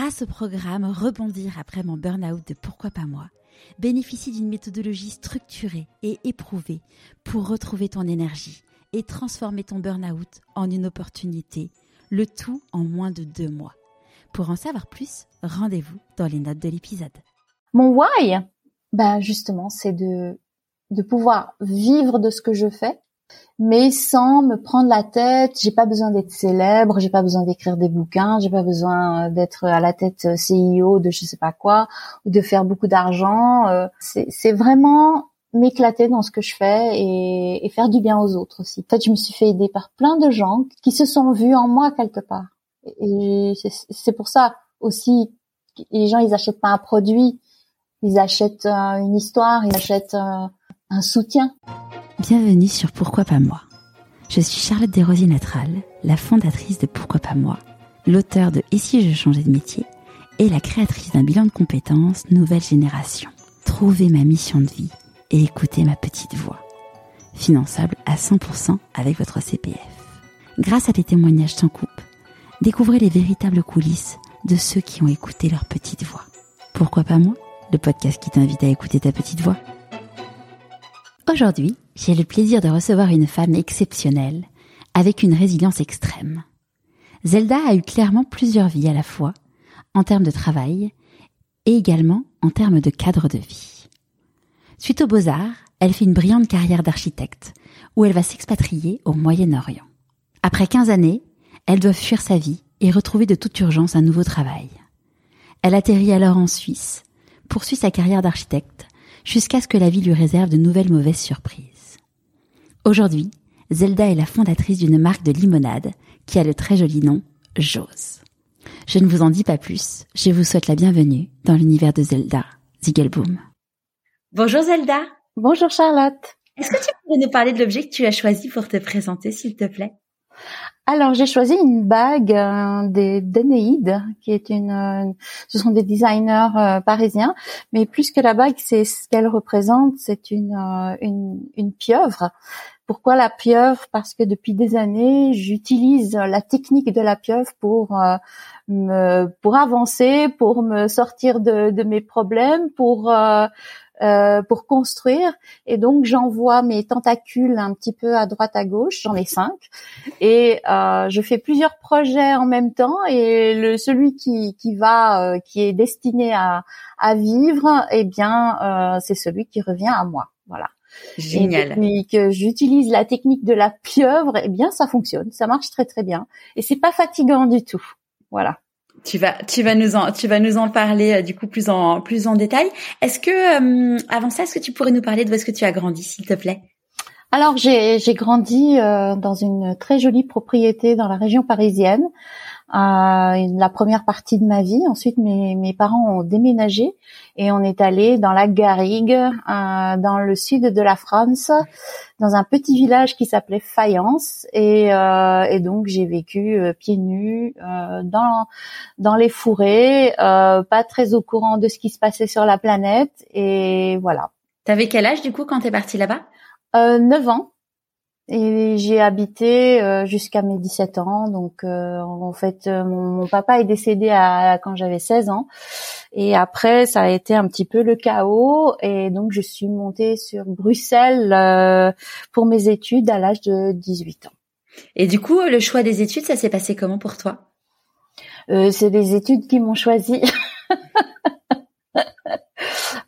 grâce au programme Rebondir après mon burn-out de Pourquoi pas moi, bénéficie d'une méthodologie structurée et éprouvée pour retrouver ton énergie et transformer ton burn-out en une opportunité, le tout en moins de deux mois. Pour en savoir plus, rendez-vous dans les notes de l'épisode. Mon why, bah justement, c'est de pouvoir vivre de ce que je fais, mais sans me prendre la tête. J'ai pas besoin d'être célèbre, j'ai pas besoin d'écrire des bouquins, j'ai pas besoin d'être à la tête CIO de je sais pas quoi ou de faire beaucoup d'argent. Euh, c'est vraiment m'éclater dans ce que je fais et, faire du bien aux autres aussi. En fait, je me suis fait aider par plein de gens qui se sont vus en moi quelque part. Et c'est pour ça aussi, les gens, ils achètent pas un produit, ils achètent euh, une histoire, ils achètent euh, un soutien. Bienvenue sur Pourquoi pas moi. Je suis Charlotte Desrosiers Natral, la fondatrice de Pourquoi pas moi, l'auteur de Et si je changeais de métier et la créatrice d'un bilan de compétences Nouvelle Génération. Trouver ma mission de vie et écouter ma petite voix. Finançable à 100% avec votre CPF. Grâce à des témoignages sans coupe, découvrez les véritables coulisses de ceux qui ont écouté leur petite voix. Pourquoi pas moi Le podcast qui t'invite à écouter ta petite voix. Aujourd'hui, j'ai le plaisir de recevoir une femme exceptionnelle, avec une résilience extrême. Zelda a eu clairement plusieurs vies à la fois, en termes de travail, et également en termes de cadre de vie. Suite aux beaux-arts, elle fait une brillante carrière d'architecte, où elle va s'expatrier au Moyen-Orient. Après 15 années, elle doit fuir sa vie et retrouver de toute urgence un nouveau travail. Elle atterrit alors en Suisse, poursuit sa carrière d'architecte, jusqu'à ce que la vie lui réserve de nouvelles mauvaises surprises. Aujourd'hui, Zelda est la fondatrice d'une marque de limonade qui a le très joli nom Jose. Je ne vous en dis pas plus, je vous souhaite la bienvenue dans l'univers de Zelda, Ziggelboom. Bonjour Zelda. Bonjour Charlotte. Est-ce que tu pourrais nous parler de l'objet que tu as choisi pour te présenter, s'il te plaît? Alors j'ai choisi une bague euh, des d'Enéide, qui est une, euh, ce sont des designers euh, parisiens, mais plus que la bague, c'est ce qu'elle représente, c'est une, une, une pieuvre. Pourquoi la pieuvre? Parce que depuis des années, j'utilise la technique de la pieuvre pour me, pour avancer, pour me sortir de, de mes problèmes, pour euh, pour construire. Et donc j'envoie mes tentacules un petit peu à droite à gauche, j'en ai cinq, et euh, je fais plusieurs projets en même temps. Et le celui qui qui va, euh, qui est destiné à à vivre, eh bien c'est celui qui revient à moi. Voilà. Génial. Et que j'utilise la technique de la pieuvre, eh bien ça fonctionne, ça marche très très bien, et c'est pas fatigant du tout. Voilà. Tu vas, tu vas nous en, tu vas nous en parler euh, du coup plus en, plus en détail. Est-ce que, euh, avant ça, est-ce que tu pourrais nous parler de où est-ce que tu as grandi, s'il te plaît? Alors j'ai, grandi euh, dans une très jolie propriété dans la région parisienne. Euh, la première partie de ma vie. Ensuite, mes, mes parents ont déménagé et on est allé dans la Garrigue, euh, dans le sud de la France, dans un petit village qui s'appelait Fayence. Et, euh, et donc, j'ai vécu pieds nus euh, dans dans les fourrés, pas très au courant de ce qui se passait sur la planète. Et voilà. T'avais quel âge du coup quand t'es partie là-bas? Euh, 9 ans. Et j'ai habité euh, jusqu'à mes 17 ans. Donc, euh, en fait, euh, mon, papa est décédé à, quand j'avais 16 ans. Et après, ça a été un petit peu le chaos. Et donc, je suis montée sur Bruxelles pour mes études à l'âge de 18 ans. Et du coup, le choix des études, ça s'est passé comment pour toi? C'est des études qui m'ont choisi.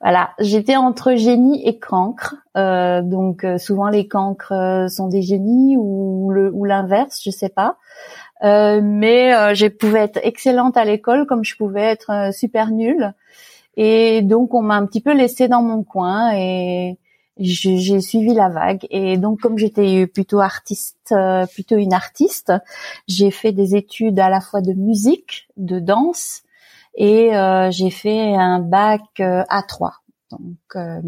Voilà, j'étais entre génie et cancre. Euh, donc euh, souvent les cancres euh, sont des génies ou le ou l'inverse, je sais pas. mais je pouvais être excellente à l'école comme je pouvais être super nulle. Et donc on m'a un petit peu laissée dans mon coin et j'ai suivi la vague. Et donc comme j'étais plutôt artiste, plutôt une artiste, j'ai fait des études à la fois de musique, de danse et euh, j'ai fait un bac euh, A3, donc euh,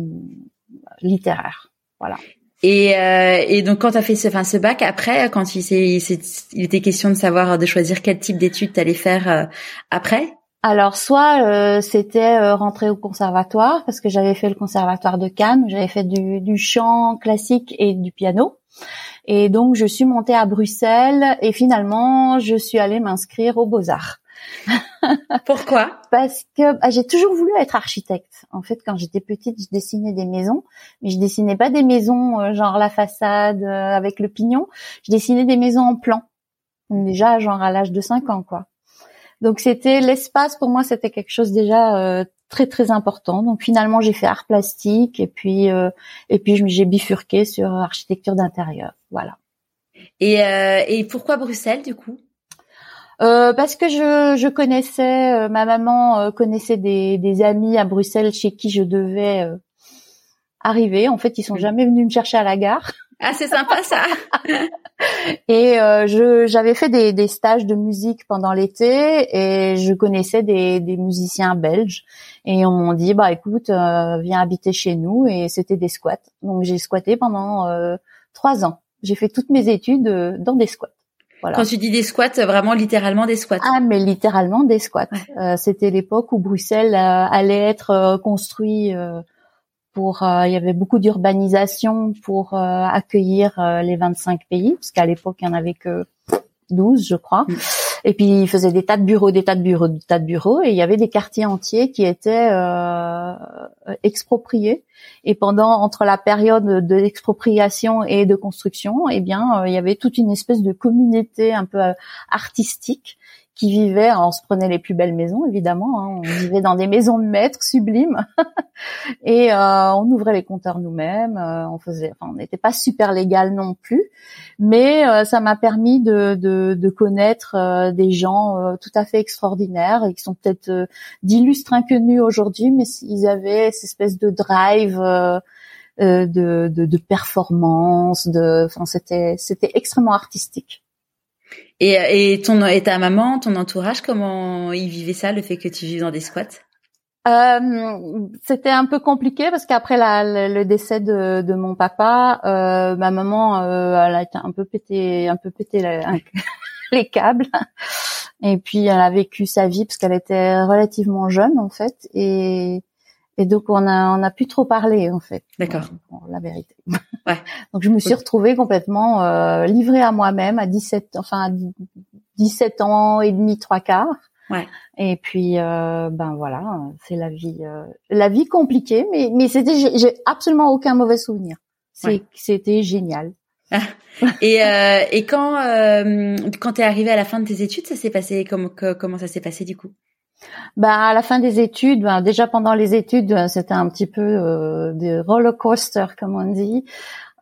littéraire. Voilà. Et, euh, et donc quand tu as fait ce, enfin, ce bac, après, quand il, il était question de savoir, de choisir quel type d'études tu allais faire euh, après? Alors soit euh, c'était rentrer au conservatoire parce que j'avais fait le conservatoire de Cannes, j'avais fait du, du, chant classique et du piano. Et donc je suis montée à Bruxelles et finalement je suis allée m'inscrire aux Beaux-Arts. Pourquoi? Parce que bah, j'ai toujours voulu être architecte. En fait, quand j'étais petite, je dessinais des maisons, mais je dessinais pas des maisons euh, genre la façade euh, avec le pignon. Je dessinais des maisons en plan. Donc déjà, genre à l'âge de 5 ans, quoi. Donc c'était l'espace pour moi, c'était quelque chose déjà euh, très très important. Donc finalement, j'ai fait art plastique et puis et puis j'ai bifurqué sur architecture d'intérieur. Voilà. Et, et pourquoi Bruxelles du coup? Euh, parce que je, je connaissais, euh, ma maman euh, connaissait des, des, amis à Bruxelles chez qui je devais arriver. En fait, ils sont jamais venus me chercher à la gare. Ah, c'est sympa ça. et je j'avais fait des, des, stages de musique pendant l'été et je connaissais des, des musiciens belges et on m'a dit bah écoute viens habiter chez nous et c'était des squats. Donc j'ai squatté pendant trois ans. J'ai fait toutes mes études dans des squats. Quand tu dis des squats, vraiment littéralement des squats. Ah, mais littéralement des squats. Euh, c'était l'époque où Bruxelles euh, allait être euh, construit pour. il y avait beaucoup d'urbanisation pour accueillir les 25 pays, parce qu'à l'époque il y en avait que 12, je crois. Et puis ils faisaient des tas de bureaux, des tas de bureaux, des tas de bureaux, et il y avait des quartiers entiers qui étaient euh, expropriés. Et pendant entre la période de l'expropriation et de construction, eh bien, euh, il y avait toute une espèce de communauté un peu euh, artistique qui vivaient, on se prenait les plus belles maisons évidemment, hein, on vivait dans des maisons de maîtres sublimes et euh, on ouvrait les compteurs nous-mêmes, euh, on faisait, enfin, on n'était pas super légal non plus, mais euh, ça m'a permis de, de, de connaître euh, des gens euh, tout à fait extraordinaires et qui sont peut-être d'illustres inconnus aujourd'hui, mais ils avaient cette espèce de drive. de, de, de performance, de, enfin c'était c'était extrêmement artistique. Et, et ton et ta maman, ton entourage, comment ils vivaient ça, le fait que tu vives dans des squats? Euh, c'était un peu compliqué parce qu'après la, le, décès de, de mon papa, euh, ma maman, euh, elle a été un peu pété, un peu pété les câbles. Et puis elle a vécu sa vie parce qu'elle était relativement jeune en fait, et et donc on a on a plus trop parlé en fait. D'accord. la vérité. Ouais. donc je me suis retrouvée complètement euh, livrée à moi-même à 17 enfin à 17 ans et demi trois quarts. Ouais. Et puis euh, ben voilà, c'est la vie euh, la vie compliquée mais mais c'était j'ai absolument aucun mauvais souvenir. C'est c'était génial. et euh, et quand euh, quand t'es arrivé à la fin de tes études, ça s'est passé comme comment ça s'est passé du coup? Bah à la fin des études, ben, déjà pendant les études, euh, c'était un petit peu euh, des roller coaster comme on dit.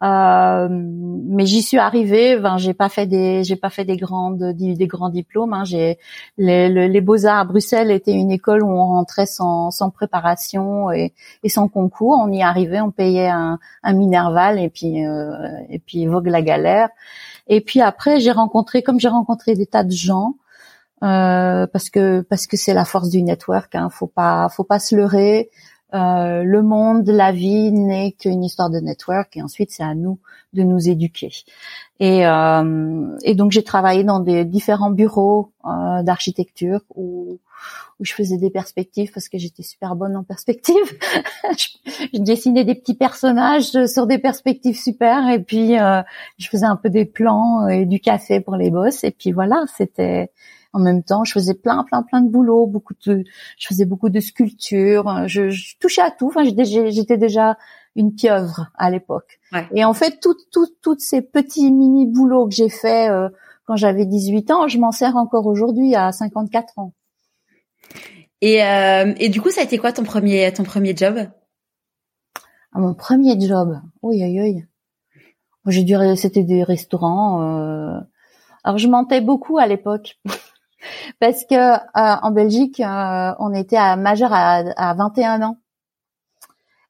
Euh, mais j'y suis arrivée. Ben, j'ai pas fait des, j'ai pas fait des grandes, des grands diplômes. Hein. J'ai les, les beaux arts à Bruxelles était une école où on rentrait sans, sans préparation et, et sans concours. On y arrivait, on payait un, un Minerval et puis euh, et puis vogue la galère. Et puis après, j'ai rencontré, comme j'ai rencontré des tas de gens, euh, parce que parce que c'est la force du network. Hein. Faut pas faut pas se leurrer. Euh, le monde, la vie n'est qu'une histoire de network et ensuite c'est à nous de nous éduquer. Et, euh, et donc j'ai travaillé dans des différents bureaux euh, d'architecture où, où je faisais des perspectives parce que j'étais super bonne en perspective. je, je, dessinais des petits personnages sur des perspectives super et puis euh, je faisais un peu des plans et du café pour les boss et puis voilà c'était en même temps, je faisais plein, plein, plein de boulot, beaucoup de, je faisais beaucoup de sculptures, je, je touchais à tout. Enfin, j'étais déjà une pieuvre à l'époque. Et en fait, tout, tout, toutes ces petits mini boulots que j'ai fait euh, quand j'avais 18 ans, je m'en sers encore aujourd'hui à 54 ans. Et, euh, et du coup, ça a été quoi ton premier, ton premier job? Ah, Mon premier job, oui, oui, oui. J'ai dû, c'était des restaurants. Euh... Alors, je mentais beaucoup à l'époque. parce que euh, en Belgique, euh, on était à majeur à, à 21 ans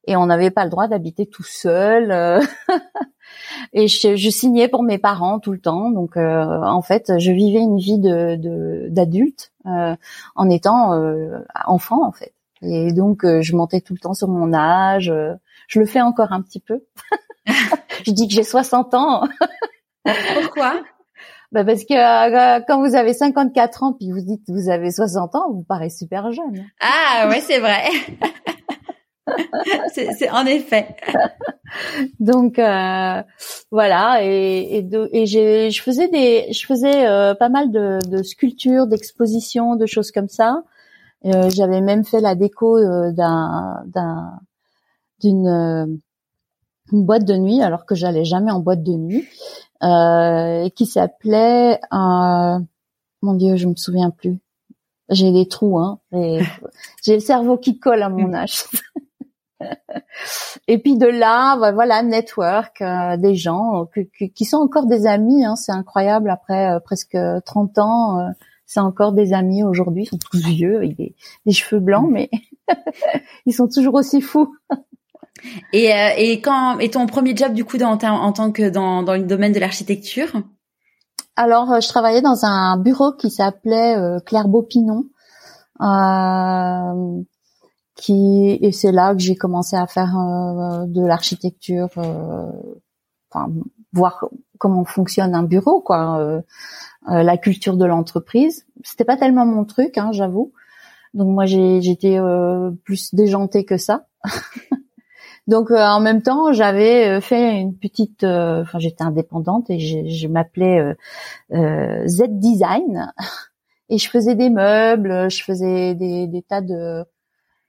et on n'avait pas le droit d'habiter tout seul. Euh. et je, je, signais pour mes parents tout le temps. Donc, en fait, je vivais une vie de d'adulte en étant enfant, en fait. Et donc, je mentais tout le temps sur mon âge. je le fais encore un petit peu. je dis que j'ai 60 ans. Pourquoi? Bah parce que euh, quand vous avez 54 ans puis vous dites que vous avez 60 ans, vous paraissez super jeune. Ah ouais, c'est vrai. c'est en effet. Donc euh, voilà et et, et j'ai je faisais des je faisais euh, pas mal de, de sculptures, d'expositions, de choses comme ça. Euh, J'avais même fait la déco euh, d'un d'un d'une euh, une boîte de nuit alors que j'allais jamais en boîte de nuit euh, qui s'appelait mon dieu je me souviens plus j'ai des trous hein j'ai le cerveau qui colle à mon âge et puis de là, bah, voilà, network, euh, des gens qui sont encore des amis. Hein, c'est incroyable. Après euh, presque 30 ans, euh, c'est encore des amis aujourd'hui. Ils sont tous vieux, avec des, cheveux blancs, mais ils sont toujours aussi fous. Et, et quand et ton premier job du coup en tant que dans, dans le domaine de l'architecture? Alors, je travaillais dans un bureau qui s'appelait Claire Beaupinon. Euh, qui et c'est là que j'ai commencé à faire euh, de l'architecture, euh, enfin voir comment fonctionne un bureau, quoi, euh, la culture de l'entreprise. C'était pas tellement mon truc, hein, j'avoue. Donc moi j'étais plus déjantée que ça. Donc en même temps, j'avais fait une petite, enfin j'étais indépendante et je, m'appelais Z Design et je faisais des meubles, je faisais des, des tas de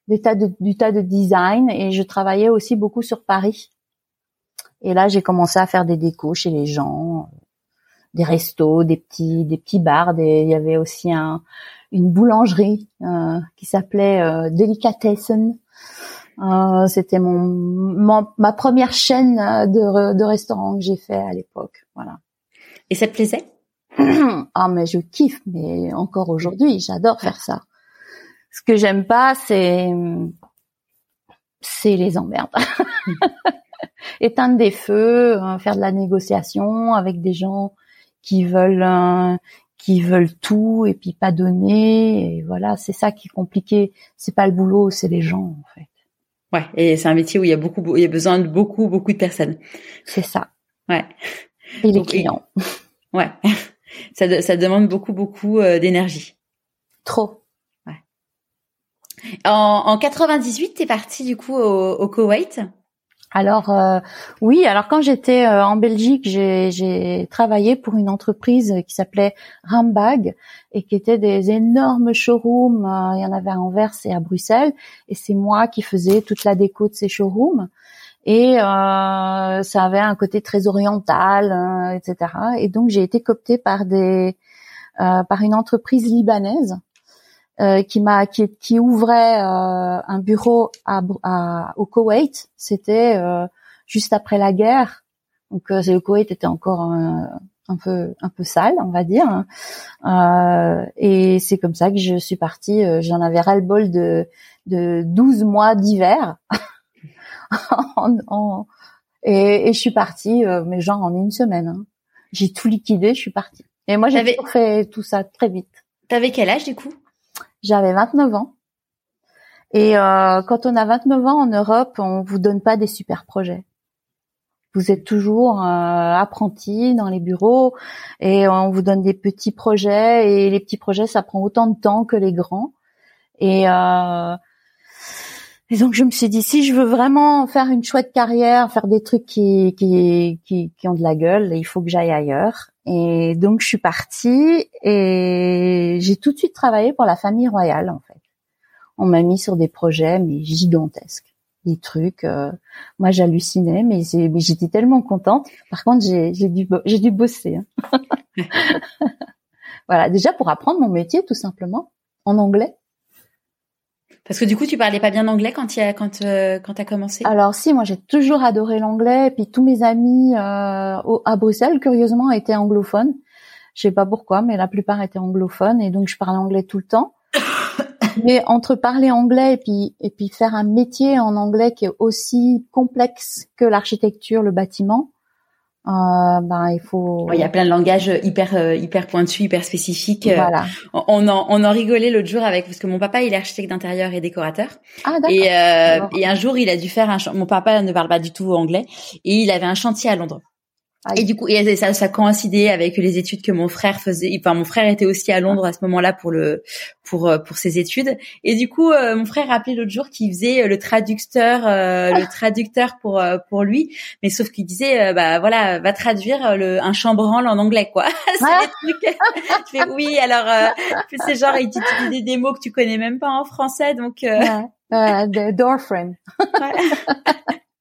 des tas de, du tas de design et je travaillais aussi beaucoup sur Paris. Et là, j'ai commencé à faire des décos chez les gens, des restos, des petits, des petits bars. il y avait aussi un, une boulangerie euh, qui s'appelait euh, Delicatessen. Euh, C'était mon, ma première chaîne de, de restaurants que j'ai fait à l'époque. Voilà. Et ça te plaisait? Ah mais je kiffe, mais encore aujourd'hui, j'adore faire ça. Ce que j'aime pas, c'est c'est les emmerdes. Éteindre des feux, euh, faire de la négociation avec des gens qui veulent euh, qui veulent tout et puis pas donner et voilà, c'est ça qui est compliqué. C'est pas le boulot, c'est les gens en fait. Ouais, et c'est un métier où il y a beaucoup il y a besoin de beaucoup beaucoup de personnes. C'est ça. Ouais. Et les clients. ouais. Ça ça demande beaucoup beaucoup euh, d'énergie. Trop. En, en 98, t'es partie du coup au, au Koweït? Alors euh, oui, alors quand j'étais euh, en Belgique, j'ai travaillé pour une entreprise qui s'appelait Rambag et qui était des énormes showrooms. Euh, il y en avait à Anvers et à Bruxelles, et c'est moi qui faisais toute la déco de ces showrooms. Et ça avait un côté très oriental, etc. Et donc j'ai été cooptée par des par une entreprise libanaise euh, qui m'a qui, qui, ouvrait euh, un bureau à, à, au Koweït. C'était euh, juste après la guerre, donc le Koweït était encore un, un, peu un peu sale, on va dire. Hein. et c'est comme ça que je suis partie. J'en avais ras le bol de de 12 mois d'hiver. en, et, et, je suis partie, mais genre en une semaine. Hein. J'ai tout liquidé, je suis partie. Et moi, j'avais fait tout ça très vite. T'avais quel âge du coup? J'avais 29 ans. Et euh, quand on a 29 ans en Europe, on vous donne pas des super projets. Vous êtes toujours euh, apprenti dans les bureaux et on vous donne des petits projets et les petits projets ça prend autant de temps que les grands. Et, euh, et donc je me suis dit si je veux vraiment faire une chouette carrière, faire des trucs qui qui qui, qui ont de la gueule, il faut que j'aille ailleurs. Et donc je suis partie et j'ai tout de suite travaillé pour la famille royale en fait. On m'a mis sur des projets mais gigantesques, des trucs. Euh, moi j'hallucinais mais, mais j'étais tellement contente. Par contre j'ai j'ai dû j'ai dû bosser. Hein. voilà déjà pour apprendre mon métier tout simplement en anglais. Parce que du coup, tu parlais pas bien anglais quand tu as quand euh, quand as commencé. Alors si, moi j'ai toujours adoré l'anglais. Et puis tous mes amis euh, à Bruxelles, curieusement, étaient anglophones. Je sais pas pourquoi, mais la plupart étaient anglophones et donc je parlais anglais tout le temps. mais entre parler anglais et puis et puis faire un métier en anglais qui est aussi complexe que l'architecture, le bâtiment, euh, ben il faut. Il y a plein de langages hyper euh, hyper pointus, hyper spécifiques. Euh, voilà. On en on en rigolait l'autre jour avec parce que mon papa il est architecte d'intérieur et décorateur. Ah d'accord. Et euh, et un jour il a dû faire un mon papa ne parle pas du tout anglais et il avait un chantier à Londres. Et du coup, et ça, ça coïncidait avec les études que mon frère faisait. Enfin, mon frère était aussi à Londres à ce moment-là pour le pour euh, pour ses études. Et du coup, euh, mon frère rappelait l'autre jour qu'il faisait euh, le traducteur le traducteur pour pour lui, mais sauf qu'il disait bah voilà, va traduire le un chambranle en anglais quoi. c'est trucs. fais oui, alors c'est genre il t'utilise des mots que tu connais même pas en français, donc. Ouais. Euh, door frame.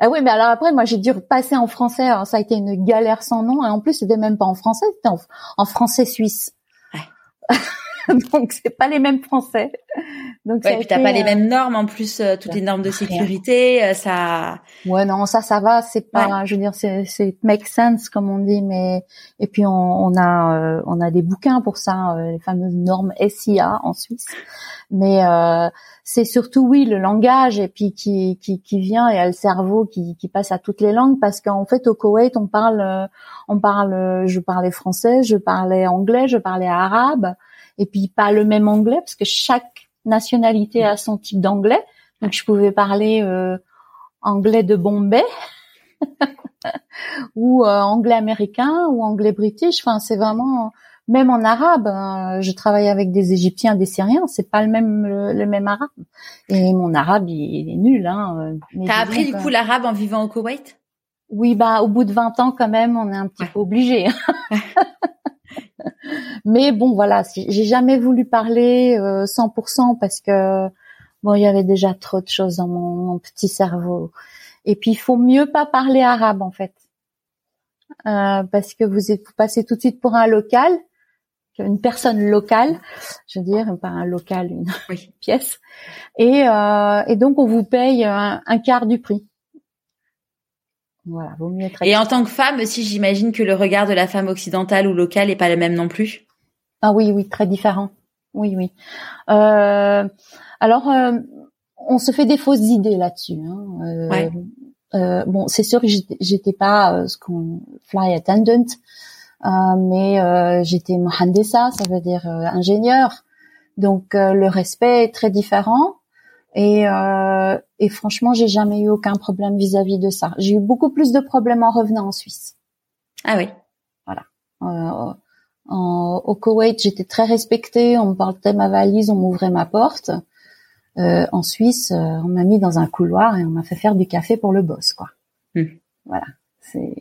ah oui, mais alors après, moi, j'ai dû repasser en français. ça a été une galère sans nom. Et en plus, c'était même pas en français, c'était en, français suisse. Ouais. Donc, c'est pas les mêmes français. Donc, ouais, puis t'as pas les euh, mêmes normes en plus, euh, toutes les normes de sécurité, euh, ça. Ouais, non, ça, ça va. C'est pas, je veux dire, c'est, c'est make sense comme on dit, mais et puis on, on a, on a des bouquins pour ça, les fameuses normes SIA en Suisse. Mais c'est surtout oui le langage et puis qui, qui, qui vient et a le cerveau qui, qui passe à toutes les langues parce qu'en fait au Koweït on parle on parle je parlais français je parlais anglais je parlais arabe et puis pas le même anglais parce que chaque nationalité a son type d'anglais. Donc je pouvais parler euh, anglais de Bombay ou euh, anglais américain ou anglais british. Enfin c'est vraiment même en arabe, hein, je travaille avec des Égyptiens, des Syriens, c'est pas le même le, même arabe. Et mon arabe, il, est nul. Hein, T'as appris du coup l'arabe en vivant au Koweït? Oui, bah au bout de 20 ans quand même, on est un petit peu obligé. Mais bon, voilà, j'ai jamais voulu parler euh, 100% parce que bon, il y avait déjà trop de choses dans mon, petit cerveau. Et puis, il faut mieux pas parler arabe en fait. Euh, parce que vous, êtes, vous passez tout de suite pour un local une personne locale, je veux dire, pas un local, une pièce. Et, euh, et donc on vous paye un, quart du prix. Voilà, vaut mieux être. Et en tant que femme aussi, j'imagine que le regard de la femme occidentale ou locale est pas le même non plus. Ah oui, oui, très différent. Oui, oui. Euh, alors, euh, on se fait des fausses idées là-dessus. Hein. Ouais. bon, c'est sûr que j'étais pas ce qu'on fly attendant. Euh, mais euh, j'étais mohandessa, ça veut dire euh, ingénieur. Donc le respect est très différent. Et, euh, et franchement, j'ai jamais eu aucun problème vis-à-vis de ça. J'ai eu beaucoup plus de problèmes en revenant en Suisse. Ah oui. Voilà. Euh, en, au Koweït, j'étais très respectée. On me portait ma valise, on m'ouvrait ma porte. Euh, en Suisse, on m'a mis dans un couloir et on m'a fait faire du café pour le boss, quoi. Hmm. Voilà. C'est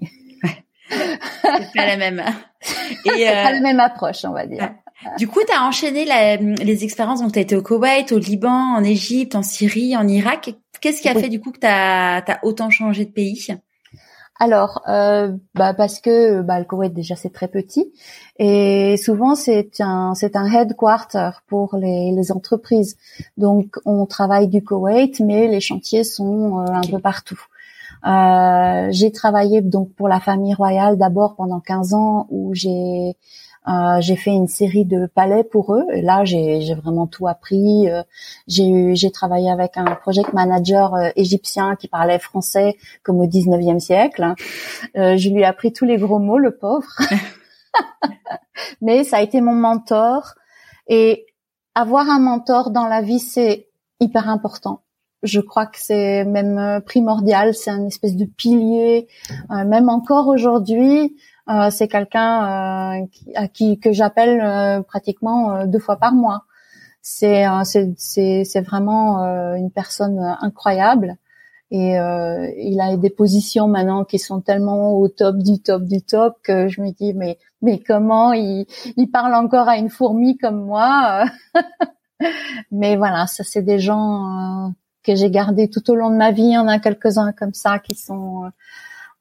c'est pas la même. Et, euh, pas la même approche, on va dire. Du coup, tu as enchaîné la, les expériences. Donc, tu as été au Koweït, au Liban, en Égypte, en Syrie, en Irak. Qu'est-ce qui a fait du coup que tu as, autant changé de pays? Alors, euh, bah parce que bah, le Koweït déjà c'est très petit et souvent c'est un c'est un headquarter pour les, les entreprises. Donc on travaille du Koweït, mais les chantiers sont euh, un peu partout. Euh, j'ai travaillé donc pour la famille royale d'abord pendant 15 ans où j'ai euh, j'ai fait une série de palais pour eux. Et là, j'ai vraiment tout appris. Euh, j'ai travaillé avec un project manager euh, égyptien qui parlait français comme au 19e siècle. Euh, je lui ai appris tous les gros mots, le pauvre. Mais ça a été mon mentor. Et avoir un mentor dans la vie, c'est hyper important je crois que c'est même euh, primordial, c'est un espèce de pilier. Euh, même encore aujourd'hui, euh, c'est quelqu'un à qui que j'appelle pratiquement deux fois par mois. C'est c'est vraiment une personne incroyable et il a des positions maintenant qui sont tellement au top du top du top que je me dis mais mais comment il parle encore à une fourmi comme moi mais voilà ça c'est des gens que j'ai gardé tout au long de ma vie. Il y en a quelques-uns comme ça qui sont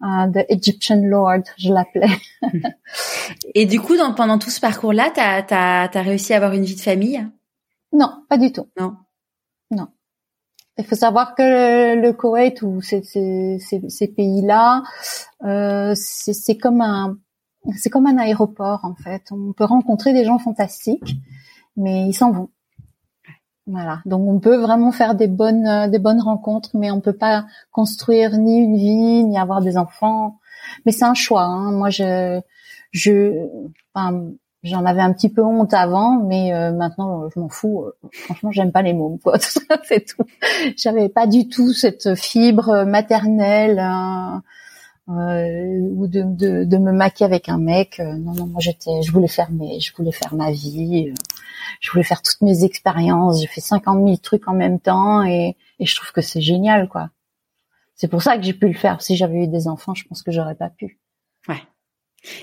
euh, the Egyptian Lord, je l'appelais. Et du coup, dans, pendant tout ce parcours-là, t'as as, as réussi à avoir une vie de famille? Non, pas du tout. Non. Non. Il faut savoir que le, Koweït ou ces, ces, ces, ces pays-là, euh, c'est comme un c'est comme un aéroport en fait. On peut rencontrer des gens fantastiques, mais ils s'en vont. Voilà. Donc on peut vraiment faire des bonnes euh, des bonnes rencontres, mais on peut pas construire ni une vie ni avoir des enfants. Mais c'est un choix. Hein. Moi, je je enfin, j'en avais un petit peu honte avant, mais euh, maintenant je m'en fous. Franchement, j'aime pas les mots. Quoi. c'est tout. J'avais pas du tout cette fibre maternelle. Hein. ou de, de, de, me maquiller avec un mec. non, non, moi j'étais, je voulais faire mes, je voulais faire ma vie, je voulais faire toutes mes expériences. J'ai fait 50 000 trucs en même temps et, et je trouve que c'est génial, quoi. C'est pour ça que j'ai pu le faire. Si j'avais eu des enfants, je pense que j'aurais pas pu. Ouais.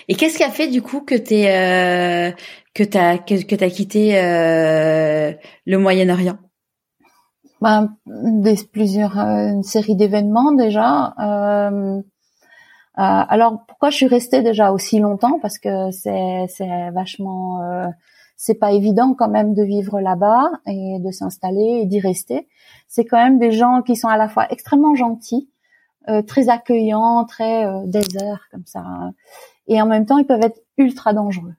Et qu'est-ce qui a fait du coup que t'es euh, que t'as que, que t'as quitté euh, le Moyen-Orient? Bah, des plusieurs euh, une série d'événements déjà. Euh, euh, alors pourquoi je suis restée déjà aussi longtemps? Parce que c'est c'est vachement euh, c'est pas évident quand même de vivre là-bas et de s'installer et d'y rester. C'est quand même des gens qui sont à la fois extrêmement gentils, euh, très accueillants, très euh, déserts comme ça, et en même temps ils peuvent être ultra dangereux.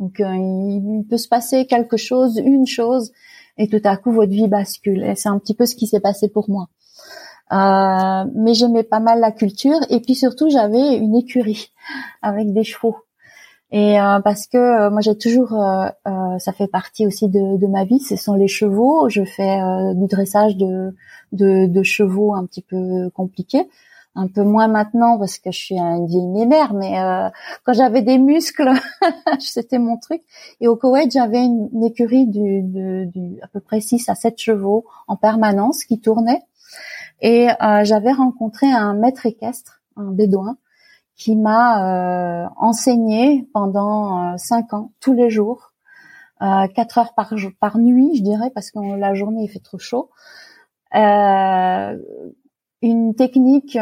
Donc euh, il, peut se passer quelque chose, une chose, et tout à coup votre vie bascule. Et c'est un petit peu ce qui s'est passé pour moi. Euh, mais j'aimais pas mal la culture et puis surtout j'avais une écurie avec des chevaux. Et euh, parce que euh, moi j'ai toujours, euh, ça fait partie aussi de, de, ma vie, ce sont les chevaux. Je fais du dressage de, de, de, chevaux un petit peu compliqué, un peu moins maintenant parce que je suis une vieille mère, mais quand j'avais des muscles, c'était mon truc. Et au Koweït, j'avais une, écurie du, du, à peu près 6 à 7 chevaux en permanence qui tournaient. Et j'avais rencontré un maître équestre, un bédouin, qui m'a euh, enseigné pendant euh, cinq ans, tous les jours, euh, quatre heures par, par nuit, je dirais, parce que la journée il fait trop chaud. Euh, une technique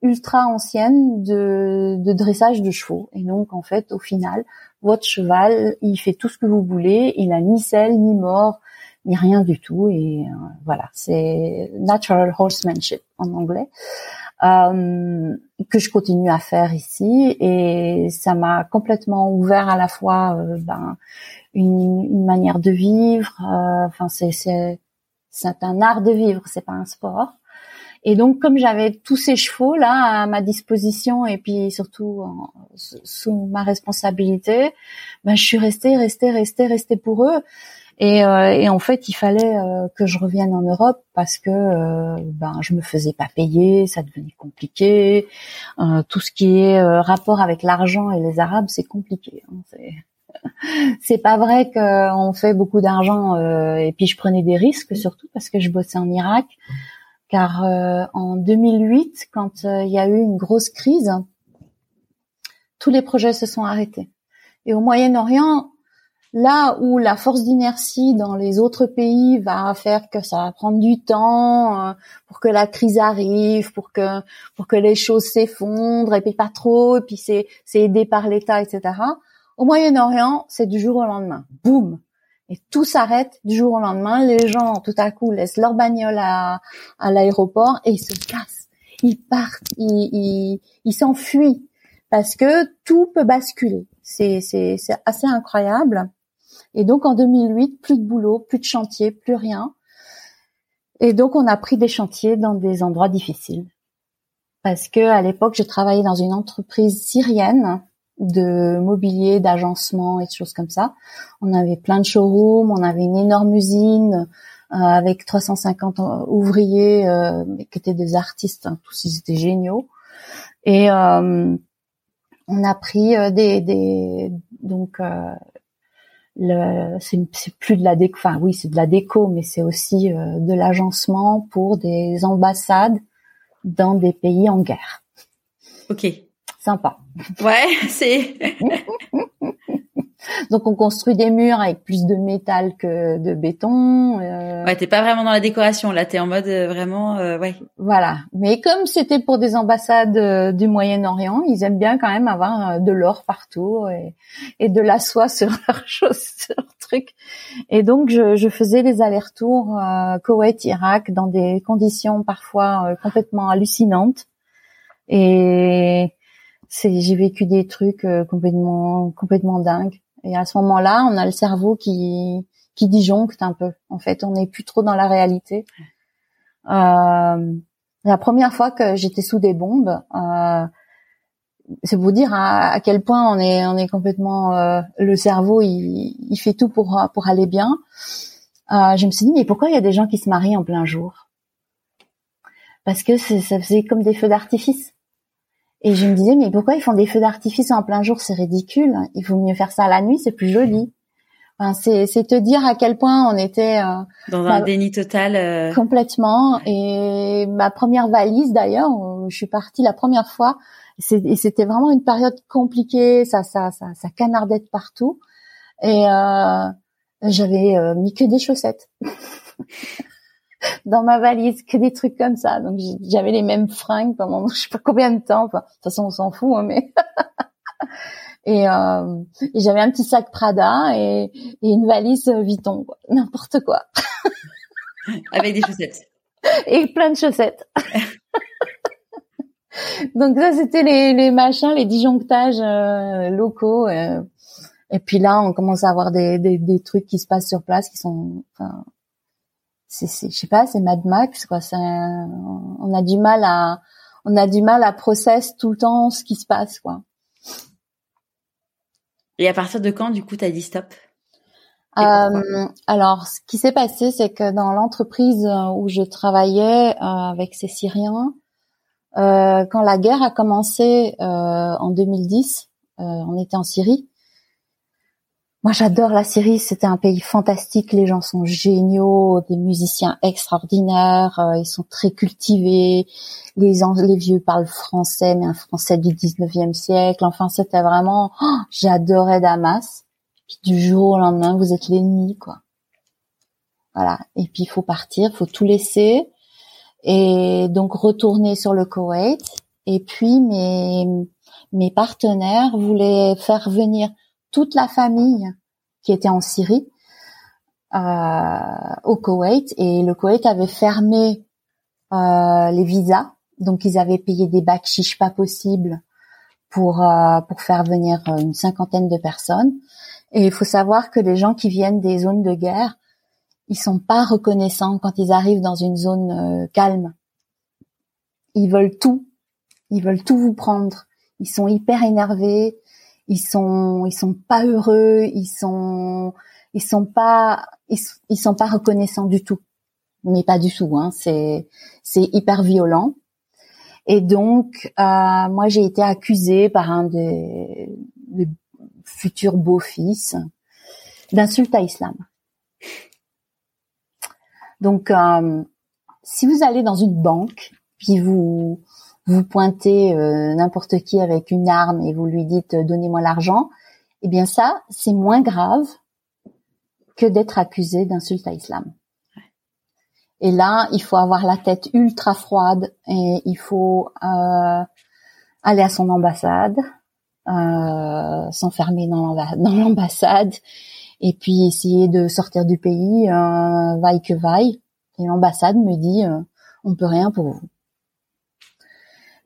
ultra ancienne de, de, dressage de chevaux. Et donc, en fait, au final, votre cheval, il fait tout ce que vous voulez. Il a ni selle, ni mort, ni rien du tout. Et voilà, c'est natural horsemanship en anglais euh, que je continue à faire ici et ça m'a complètement ouvert à la fois euh, ben, une, une, manière de vivre. Euh, enfin, c'est c'est c'est un art de vivre, c'est pas un sport. Et donc, comme j'avais tous ces chevaux là à ma disposition et puis surtout sous ma responsabilité, ben je suis restée, restée, restée, restée pour eux. Et, euh, et, en fait, il fallait euh, que je revienne en Europe parce que euh, ben je me faisais pas payer, ça devenait compliqué. tout ce qui est rapport avec l'argent et les Arabes, c'est compliqué. Hein, c'est pas vrai qu'on fait beaucoup d'argent et puis je prenais des risques surtout parce que je bossais en Irak car en 2008 quand il y a eu une grosse crise tous les projets se sont arrêtés et au Moyen-Orient Là où la force d'inertie dans les autres pays va faire que ça va prendre du temps euh, pour que la crise arrive, pour que pour que les choses s'effondrent et puis pas trop, et puis c'est c'est aidé par l'État, etc. Au Moyen-Orient, c'est du jour au lendemain, boum, et tout s'arrête du jour au lendemain. Les gens tout à coup laissent leur bagnole à, à l'aéroport et ils se cassent, ils partent, ils ils s'enfuient parce que tout peut basculer. C'est assez incroyable. Et donc en 2008, plus de boulot, plus de chantier, plus rien. Et donc on a pris des chantiers dans des endroits difficiles. Parce que à l'époque, j'ai travaillé dans une entreprise syrienne de mobilier, d'agencement et de choses comme ça. On avait plein de showrooms, on avait une énorme usine euh, avec 350 ouvriers euh, qui étaient des artistes, hein, tous ils étaient géniaux. Et euh, on a pris euh, des, des donc euh, c'est plus de la déco, enfin oui, c'est de la déco, mais c'est aussi euh, de l'agencement pour des ambassades dans des pays en guerre. Ok. Sympa. Ouais, c'est. Donc on construit des murs avec plus de métal que de béton. Euh... Ouais, t'es pas vraiment dans la décoration là, t'es en mode euh, vraiment, euh, ouais. Voilà. Mais comme c'était pour des ambassades euh, du Moyen-Orient, ils aiment bien quand même avoir de l'or partout et, et, de la soie sur leurs choses, sur leurs trucs. Et donc je, je faisais des allers-retours Koweït-Irak dans des conditions parfois complètement hallucinantes. Et j'ai vécu des trucs complètement complètement dingues. Et à ce moment-là, on a le cerveau qui qui disjoncte un peu. En fait, on n'est plus trop dans la réalité. Euh, la première fois que j'étais sous des bombes, euh, c'est vous dire à, quel point on est on est complètement euh, le cerveau il, il, fait tout pour pour aller bien. Euh, je me suis dit mais pourquoi il y a des gens qui se marient en plein jour? Parce que ça faisait comme des feux d'artifice. Et je me disais, mais pourquoi ils font des feux d'artifice en plein jour? C'est ridicule. Il faut mieux faire ça la nuit, c'est plus joli. Enfin, c'est, c'est te dire à quel point on était euh, dans un déni total. Euh. Complètement. Et ma première valise, d'ailleurs, je suis partie la première fois. Et c'était vraiment une période compliquée. Ça, ça, ça, ça canardait de partout. Et euh, j'avais euh, mis que des chaussettes. dans ma valise que des trucs comme ça. Donc j'avais les mêmes fringues pendant je sais pas combien de temps. Enfin, de toute façon, on s'en fout, hein, mais et, euh, et j'avais un petit sac Prada et, et une valise Vuitton, n'importe quoi. Avec des chaussettes. Et plein de chaussettes. Donc ça, c'était les, les machins, les disjonctages euh, locaux. Euh. et puis là, on commence à avoir des, des, des, trucs qui se passent sur place qui sont, enfin, c'est, je sais pas, c'est Mad Max quoi. C'est, on a du mal à, on a du mal à process tout le temps ce qui se passe quoi. Et à partir de quand, du coup, t'as dit stop? Euh, Alors, ce qui s'est passé, c'est que dans l'entreprise où je travaillais euh, avec ces Syriens, euh, quand la guerre a commencé euh, en 2010, euh, on était en Syrie. Moi, j'adore la Syrie. C'était un pays fantastique. Les gens sont géniaux, des musiciens extraordinaires. Euh, ils sont très cultivés. Les, vieux parlent français, mais un français du 19e siècle. Enfin, c'était vraiment. Oh, j'adorais Damas. Puis du jour au lendemain, vous êtes l'ennemi, quoi. Voilà. Et puis il faut partir, faut tout laisser et donc retourner sur le Koweït. Et puis mes mes partenaires voulaient faire venir toute la famille qui était en Syrie euh, au Koweït et le Koweït avait fermé euh, les visas, donc ils avaient payé des bacs chiches pas possibles pour euh, pour faire venir une cinquantaine de personnes. Et il faut savoir que les gens qui viennent des zones de guerre, ils sont pas reconnaissants quand ils arrivent dans une zone calme. Ils veulent tout, ils veulent tout vous prendre. Ils sont hyper énervés, ils sont ils sont pas heureux, ils sont ils sont pas ils, sont pas reconnaissants du tout. Mais pas du tout hein, c'est c'est hyper violent. Et donc euh, moi j'ai été accusée par un des, futurs beaux-fils d'insulte à islam. Donc euh, si vous allez dans une banque puis vous vous pointez euh, n'importe qui avec une arme et vous lui dites euh, donnez-moi l'argent, eh bien ça, c'est moins grave que d'être accusé d'insulte à islam. Et là, il faut avoir la tête ultra froide et il faut euh, aller à son ambassade, euh, s'enfermer dans l'ambassade et puis essayer de sortir du pays, euh, vaille que vaille. Et l'ambassade me dit, euh, on peut rien pour vous.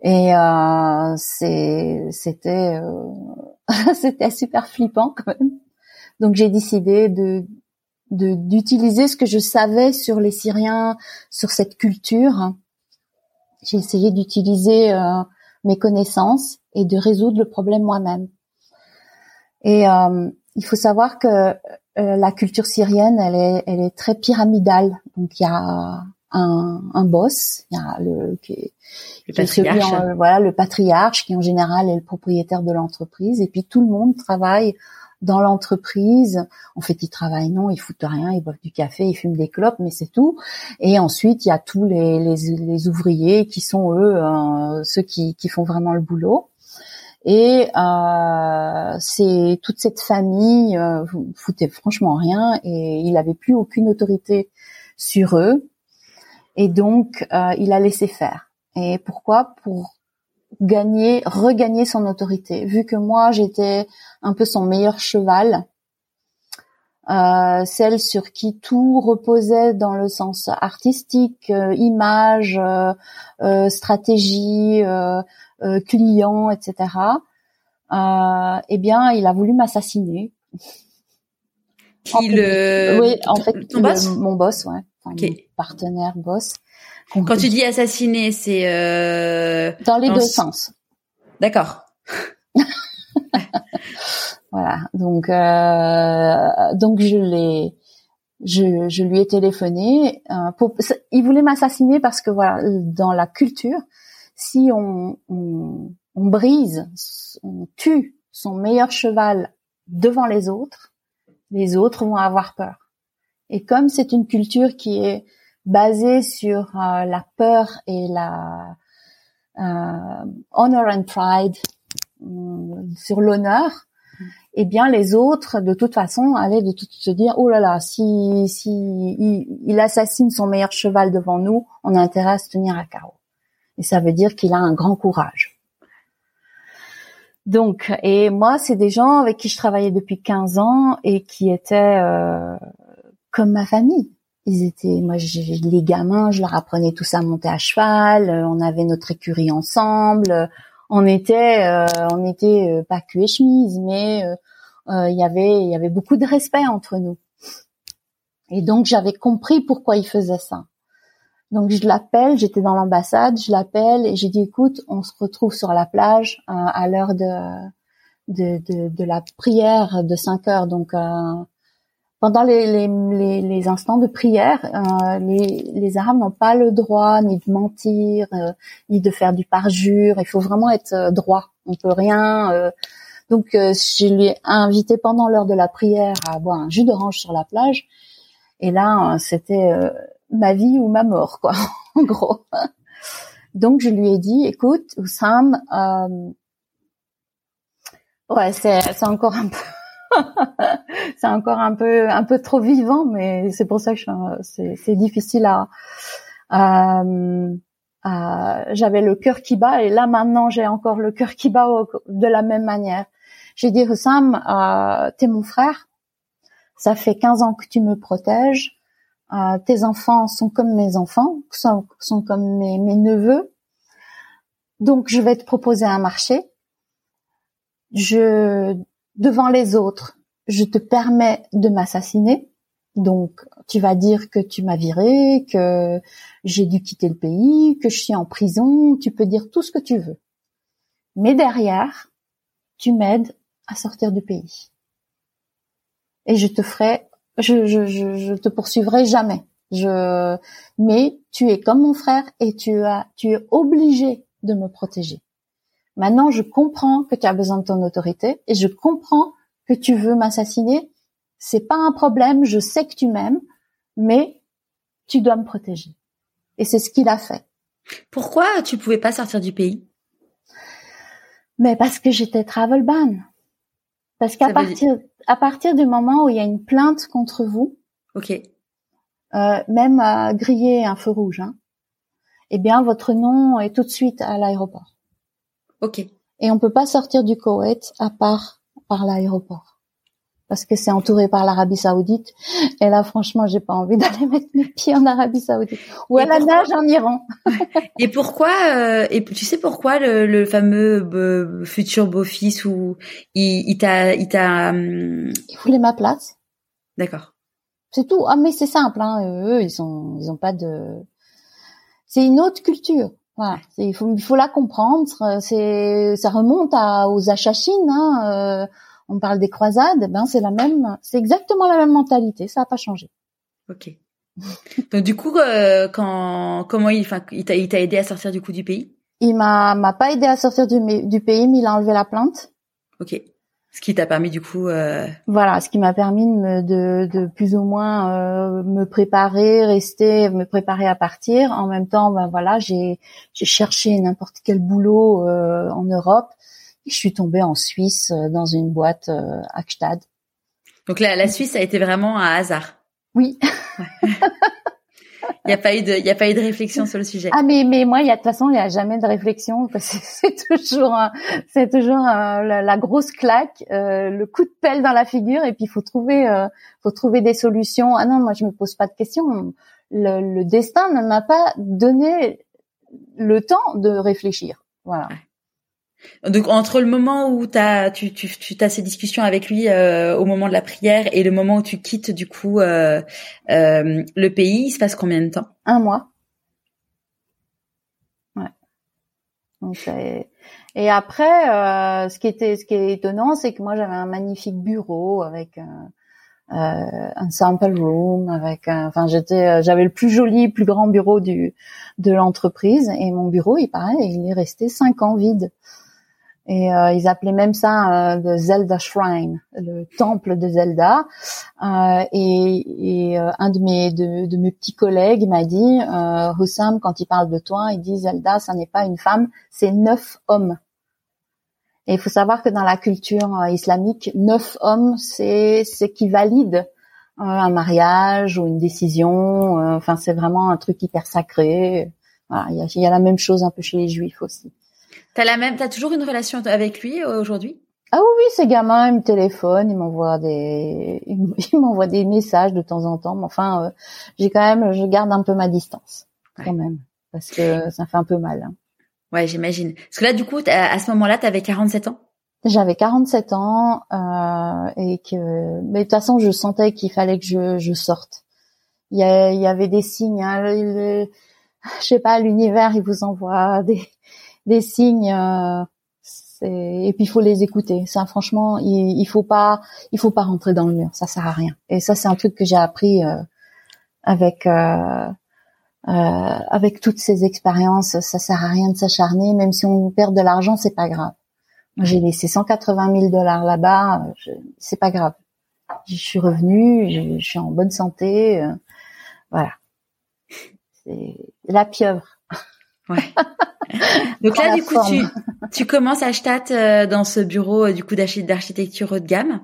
Et euh, c'était euh, c'était super flippant quand même. Donc j'ai décidé de d'utiliser ce que je savais sur les Syriens, sur cette culture. J'ai essayé d'utiliser euh, mes connaissances et de résoudre le problème moi-même. Et euh, il faut savoir que euh, la culture syrienne, elle est, elle est très pyramidale. Donc il y a un, un boss, il y a le, qui, le patriarche. Euh, voilà, le patriarche qui en général est le propriétaire de l'entreprise, et puis tout le monde travaille dans l'entreprise. En fait, ils travaillent non, ils foutent rien, ils boivent du café, ils fument des clopes, mais c'est tout. Et ensuite, il y a tous les, les, les ouvriers qui sont eux euh, ceux qui, qui font vraiment le boulot. Et euh, c'est toute cette famille euh, foutait franchement rien et il avait plus aucune autorité sur eux. Et donc, euh, il a laissé faire. Et pourquoi? Pour gagner, regagner son autorité. Vu que moi, j'étais un peu son meilleur cheval, euh, celle sur qui tout reposait dans le sens artistique, euh, image, euh, euh stratégie, euh, client, etc. eh bien, il a voulu m'assassiner. Qui le... Oui, en fait, mon boss, ouais partenaire boss. Quand tu dis assassiner, c'est euh... dans les deux sens. D'accord. voilà. Donc euh, donc je l'ai je, je lui ai téléphoné euh, pour il voulait m'assassiner parce que voilà dans la culture si on, on, on brise, on tue son meilleur cheval devant les autres, les autres vont avoir peur. Et comme c'est une culture qui est basée sur euh, la peur et la euh, honor and pride, euh, sur l'honneur, eh bien les autres, de toute façon, allaient de tout se dire oh là là, si si il, assassine son meilleur cheval devant nous, on a intérêt à se tenir à carreau. Et ça veut dire qu'il a un grand courage. Donc, et moi, c'est des gens avec qui je travaillais depuis 15 ans et qui étaient euh, comme ma famille. Ils étaient, moi, les gamins, je leur apprenais tous à monter à cheval. Euh, on avait notre écurie ensemble. On était, euh, on était euh, pas cul et chemise, mais il y avait, il y avait beaucoup de respect entre nous. Et donc, j'avais compris pourquoi ils faisaient ça. Donc je l'appelle, j'étais dans l'ambassade, je l'appelle et j'ai dit écoute, on se retrouve sur la plage euh, à l'heure de, de, de, de, la prière de 5 heures. Donc euh, pendant les, les, les, instants de prière, euh, les, les Arabes n'ont pas le droit ni de mentir, ni de faire du parjure. Il faut vraiment être droit. On peut rien. donc je lui ai invité pendant l'heure de la prière à boire un jus d'orange sur la plage. Et là, c'était ma vie ou ma mort, quoi, en gros. Donc je lui ai dit, écoute, Oussam, euh, ouais, c'est encore un peu, c'est encore un peu un peu trop vivant, mais c'est pour ça que c'est difficile à. Euh, j'avais le cœur qui bat et là maintenant j'ai encore le cœur qui bat de la même manière. J'ai dit Oussam, euh, t'es mon frère, ça fait 15 ans que tu me protèges, euh, tes enfants sont comme mes enfants, sont, sont comme mes, mes, neveux. Donc, je vais te proposer un marché. Je, devant les autres, je te permets de m'assassiner. Donc, tu vas dire que tu m'as viré, que j'ai dû quitter le pays, que je suis en prison. Tu peux dire tout ce que tu veux. Mais derrière, tu m'aides à sortir du pays. Et je te ferai je, te poursuivrai jamais. Mais tu es comme mon frère et tu as, tu es obligé de me protéger. Maintenant, je comprends que tu as besoin de ton autorité et je comprends que tu veux m'assassiner. C'est pas un problème. Je sais que tu m'aimes, mais tu dois me protéger. Et c'est ce qu'il a fait. Pourquoi tu pouvais pas sortir du pays? Mais parce que j'étais travel ban. Parce qu'à partir à partir du moment où il y a une plainte contre vous, ok, euh, même à griller un feu rouge, hein, eh bien votre nom est tout de suite à l'aéroport. Ok. Et on peut pas sortir du Koweït à part par l'aéroport parce que c'est entouré par l'Arabie Saoudite. Et là, franchement, j'ai pas envie d'aller mettre mes pieds en Arabie Saoudite ou à la nage en Iran. et pourquoi euh, Et tu sais pourquoi le, le fameux euh, futur beau-fils ou il, il t'a, il t'a. Hum, il voulait ma place. D'accord. C'est tout. Ah, mais c'est simple. Hein. Eux, ils ont, ils ont pas de. C'est une autre culture. Voilà, il faut, il faut la comprendre. C'est, ça remonte à, aux Achachines. Hein. Euh, on parle des croisades, ben c'est la même, c'est exactement la même mentalité, ça n'a pas changé. Ok. Donc du coup, euh, quand comment il, enfin, il t'a, aidé à sortir du coup du pays? Il m'a m'a pas aidé à sortir du, du pays, mais il a enlevé la plainte. Ok. Ce qui t'a permis du coup. Euh... Voilà, ce qui m'a permis de, me, de, de, plus ou moins euh, me préparer, rester, me préparer à partir. En même temps, ben voilà, j'ai cherché n'importe quel boulot euh, en Europe je suis tombée en Suisse euh, dans une boîte euh, à Gstad. Donc là, la Suisse a été vraiment un hasard. Oui. Il n'y a pas eu de, il y a pas eu de réflexion sur le sujet. Ah mais mais moi, il y a de toute façon, il n'y a jamais de réflexion. C'est toujours, c'est toujours la, grosse claque, euh, le coup de pelle dans la figure, et puis il faut trouver, euh, faut trouver des solutions. Ah non, moi je me pose pas de questions. Le, le destin ne m'a pas donné le temps de réfléchir. Voilà. Donc entre le moment où tu, as ces discussions avec lui euh, au moment de la prière et le moment où tu quittes du coup euh, euh, le pays, il se passe combien de temps? Un mois. Ouais. Donc, et après, ce qui était, ce qui est étonnant, c'est que moi j'avais un magnifique bureau avec un, sample room, avec, enfin j'étais, j'avais le plus joli, plus grand bureau de l'entreprise et mon bureau, il paraît, il est resté cinq ans vide. Et euh, ils appelaient même ça le Zelda Shrine, le temple de Zelda. Euh, et, et un de mes de, de mes petits collègues m'a dit, euh, Hussam, quand il parle de toi, il dit Zelda, ça n'est pas une femme, c'est neuf hommes. Et il faut savoir que dans la culture islamique, neuf hommes, c'est c'est qui valide un mariage ou une décision. Enfin, c'est vraiment un truc hyper sacré. Voilà, il y a, y a la même chose un peu chez les juifs aussi. T'as la même, t'as toujours une relation avec lui euh, aujourd'hui? Ah oui, oui, c'est gamin, il me téléphone, il m'envoie des, il m'envoie des messages de temps en temps. Mais enfin, euh, j'ai quand même, je garde un peu ma distance quand même parce que ça fait un peu mal. Hein. Ouais, j'imagine. Parce que là, du coup, à ce moment-là, t'avais 47 ans? J'avais 47 ans euh, et que, mais de toute façon, je sentais qu'il fallait que je, je sorte. Il y, a, il y avait des signes. Hein, le, je sais pas, l'univers, il vous envoie des des signes. Euh, et puis il faut les écouter. Ça, franchement, il, il faut pas, il faut pas rentrer dans le mur. Ça sert à rien. Et ça, c'est un truc que j'ai appris euh, avec euh, avec toutes ces expériences. Ça sert à rien de s'acharner, même si on perd de l'argent, c'est pas grave. Moi, j'ai laissé 180 000 dollars là-bas. C'est pas grave. Je suis revenue, je, je suis en bonne santé. voilà. C'est la pieuvre. Ouais. Donc là, du coup, tu, tu commences à Stadt euh, dans ce bureau euh, du coup d'architecture haut de gamme.